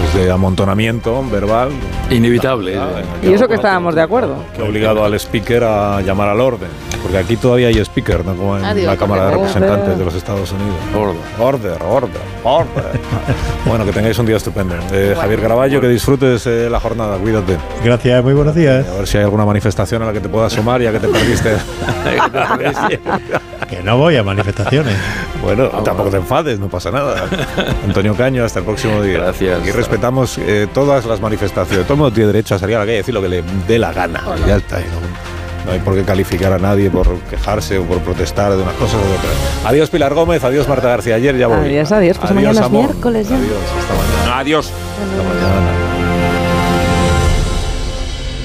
pues, de amontonamiento verbal. Inevitable. Y eso que estábamos de acuerdo. Que ha obligado al speaker a llamar al orden. Porque aquí todavía hay speaker, no como en Adiós, la Cámara de. Representantes de los Estados Unidos. Order. Order, order, order. [laughs] bueno, que tengáis un día estupendo. Eh, Javier Caraballo, que disfrutes eh, la jornada. Cuídate. Gracias, muy buenos días. A ver si hay alguna manifestación a la que te puedas sumar ya que te perdiste. [laughs] Que no voy a manifestaciones. Bueno, tampoco te enfades, no pasa nada. Antonio Caño, hasta el próximo día. Gracias. Aquí respetamos eh, todas las manifestaciones. Todo el mundo tiene derecho a salir a la calle y decir lo que le dé la gana. Y ya está. y no, no hay por qué calificar a nadie por quejarse o por protestar de unas cosas o de otras. Adiós Pilar Gómez, adiós Marta García. Ayer ya voy. Adiós, adiós. Pues mañana es miércoles ya. Adiós, hasta mañana. Adiós. Hasta mañana.